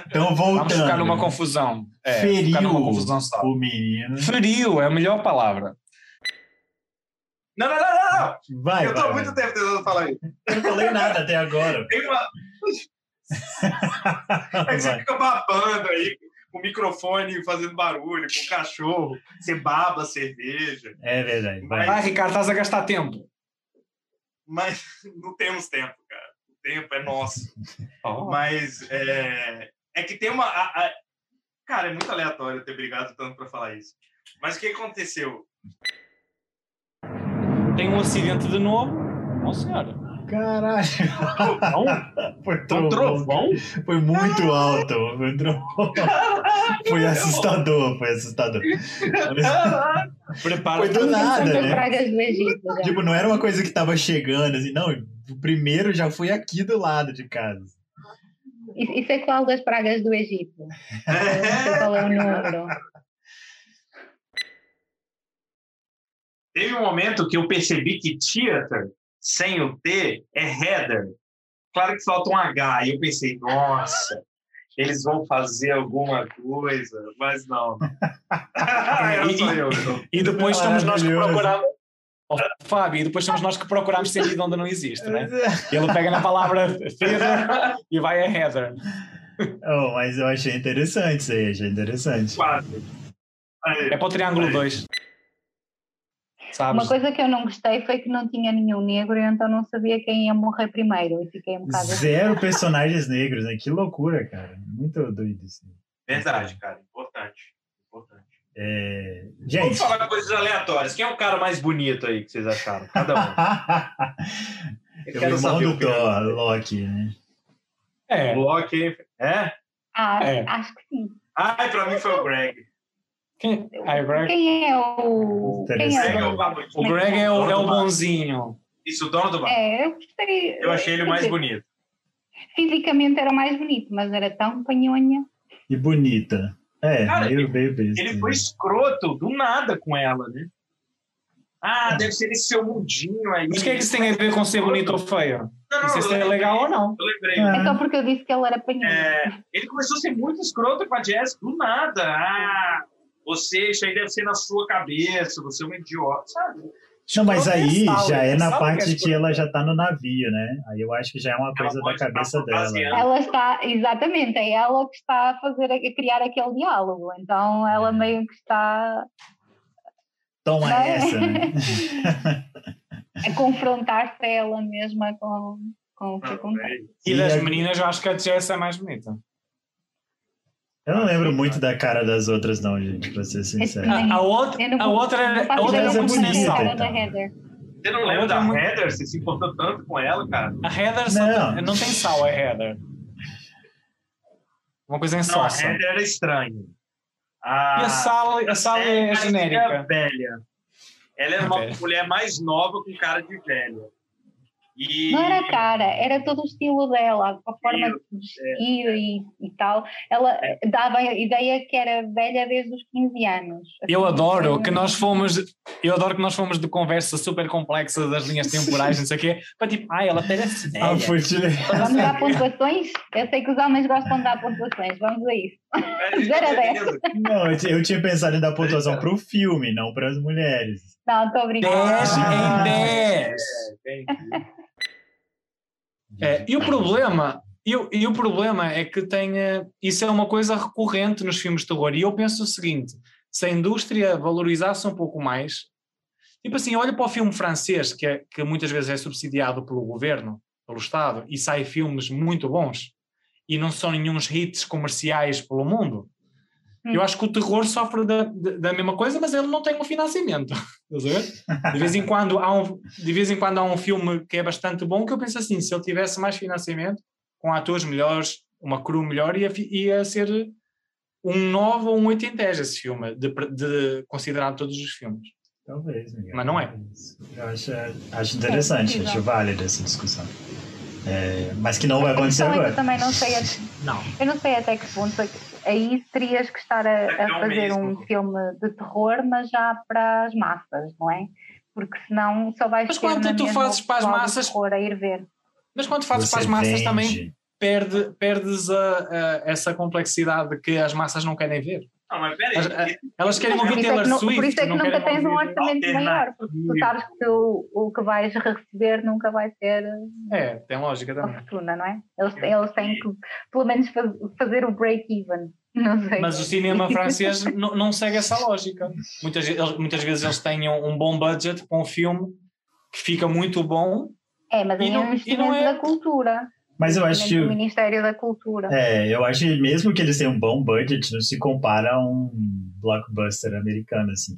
Então, vamos voltando. ficar numa confusão. É, Feriu ficar numa confusão só. o menino. Feriu é a melhor palavra. Não, não, não, não, não. Vai, Eu vai, há muito tempo tentando falar isso. Eu não falei nada até agora. Tem uma. É que você fica babando aí, com o microfone fazendo barulho, com o cachorro, você baba a cerveja. É verdade, vai. Ah, Ricardo, estás a gastar tempo. Mas não temos tempo, cara. O tempo é nosso. Oh. Mas é, é que tem uma. a- a- Cara, é muito aleatório eu ter brigado tanto pra falar isso. Mas o que aconteceu? Tem um acidente de novo. Não, senhora. Caralho. Foi Um trovão. Foi muito alto. Foi um trovão. Foi assustador, foi assustador. Prepara. Foi do nada, né? já. Tipo, não era uma coisa que tava chegando, assim, não. O primeiro já foi aqui do lado de casa. Isso é qual das pragas do Egito? Qual é o número. Teve um momento que eu percebi que theater, sem o T, é header. Claro que falta um H. E eu pensei, nossa, eles vão fazer alguma coisa, mas não. Só eu. então. E depois somos nós que procuramos. Oh, Fábio, e depois somos nós que procuramos sentido onde não existe, né? Ele pega na palavra feather e vai a heather. Oh, mas eu achei interessante isso aí, achei interessante. Quase. É para o triângulo 2. Sabes? Uma coisa que eu não gostei foi que não tinha nenhum negro e então não sabia quem ia morrer primeiro. E fiquei um bocado. Zero personagens negros, né? Que loucura, cara. Muito doido isso. Verdade, cara. Importante. Importante. É... Vamos Gente. falar coisas aleatórias. Quem é o cara mais bonito aí que vocês acharam? Cada um. Eu o quero irmão saber do o opinião. Thor, Loki, né? É. Loki. É? Ah, É. acho que sim. Ai, pra mim foi o Greg. Quem, ah, o Greg, Quem é o. Quem Greg é é o o. o Greg é o, é o bonzinho. Isso, o dono do bar. É, eu gostei. Eu achei ele mais bonito. Fisicamente era mais bonito, mas era tão panhonha. E bonita. É, Cara, meio, meio besta. Ele foi escroto do nada com ela, né? Ah, deve ser esse seu mundinho aí. Mas o que é que isso tem a ver com ser bonito ou feio? Não, Não sei se é legal ou não. Eu lembrei. É só porque eu disse que ele era panhonha. É, ele começou a ser muito escroto com a Jess do nada. Ah, você, isso aí deve ser na sua cabeça, você é um idiota, sabe? Não, mas aí Sabe, já é na sabe parte que que é ela já tá no navio, né? Aí eu acho que já é uma coisa da cabeça dela. fantasiando. Ela está, exatamente, é ela que está a fazer, a criar aquele diálogo. Então ela meio que está Toma Não é? essa, né? a confrontar-se ela mesma com, com o que Não, acontece. é. E das meninas, eu acho que a Jess é mais bonita. Eu não lembro muito da cara das outras, não, gente, pra ser sincero. A, a outra, a outra, a outra como muito é a bonita, cara sensual. Você não lembra da Heather? Você se importou tanto com ela, cara? A Heather Não. tem- não tem sal, é Heather. Uma coisa em Não, a. Heather era estranha. E a sal, a é genérica. velha. Ela era uma Velha. mulher mais nova com cara de velha. E... Não era a cara, era todo o estilo dela, a forma de vestir e, e tal. Ela dava a ideia que era velha desde os 15 anos. Eu Assim, adoro foi que nós fomos, eu adoro que nós fomos de conversa super complexa das linhas temporais, não sei o quê, para tipo, ai, ela parece Ah, velha. foi te... Vamos dar pontuações? Eu sei que os homens gostam de dar pontuações, vamos a isso. É, Zero a dez. beleza. Não, eu ti- eu tinha pensado em dar pontuação pro filme, não pras mulheres. Não, estou brincando. 10 Ah. em 10. É. É, e o problema, e, o- e o problema é que tem, eh, isso é uma coisa recorrente nos filmes de terror. E eu penso o seguinte: se a indústria valorizasse um pouco mais, tipo assim, olha para o filme francês, que, é, que muitas vezes é subsidiado pelo governo, pelo Estado, e sai filmes muito bons, e não são nenhum hits comerciais pelo mundo. Eu Hum. acho que o terror sofre da, da, mesma coisa, mas ele não tem um financiamento. De vez, em quando há um, de vez em quando há um filme que é bastante bom que eu penso assim: se ele tivesse mais financiamento, com atores melhores, uma crew melhor, ia, ia ser um 9 ou um 8 em 10 esse filme, de, de considerar todos os filmes. Talvez, Miguel. Mas não é. Eu acho, acho interessante, possível. acho válida essa discussão. É, mas que não vai acontecer Então, agora. eu também não sei, Não. eu não sei até que ponto é que- aí terias que estar a, a Não fazer mesmo. um filme de terror, mas já para as massas, não é? Porque senão só vais Mas ter quando tu fazes o para as massas- terror a ir ver. Mas quando fazes Você para as massas vende. também perde, perdes a, a- essa complexidade que as massas não querem ver. Não, mas peraí. As- a- Elas querem ouvir é Taylor que, nu- Swift. por isso é que nunca tens um orçamento maior, porque tu sabes que o, o que vais receber nunca vai ser É, tem lógica também. fortuna, não é? Eles, eles têm que, pelo menos, faz- fazer o break-even. Não sei. Mas o cinema francês não, não segue essa lógica. Muitas, eles- muitas vezes eles têm um, um bom budget para um filme que fica muito bom. É, mas E aí é não- um e não investimento é- da cultura. Mas eu acho que. Ministério da Cultura. É, eu acho que mesmo que eles tenham um bom budget, não se compara a um blockbuster americano, assim.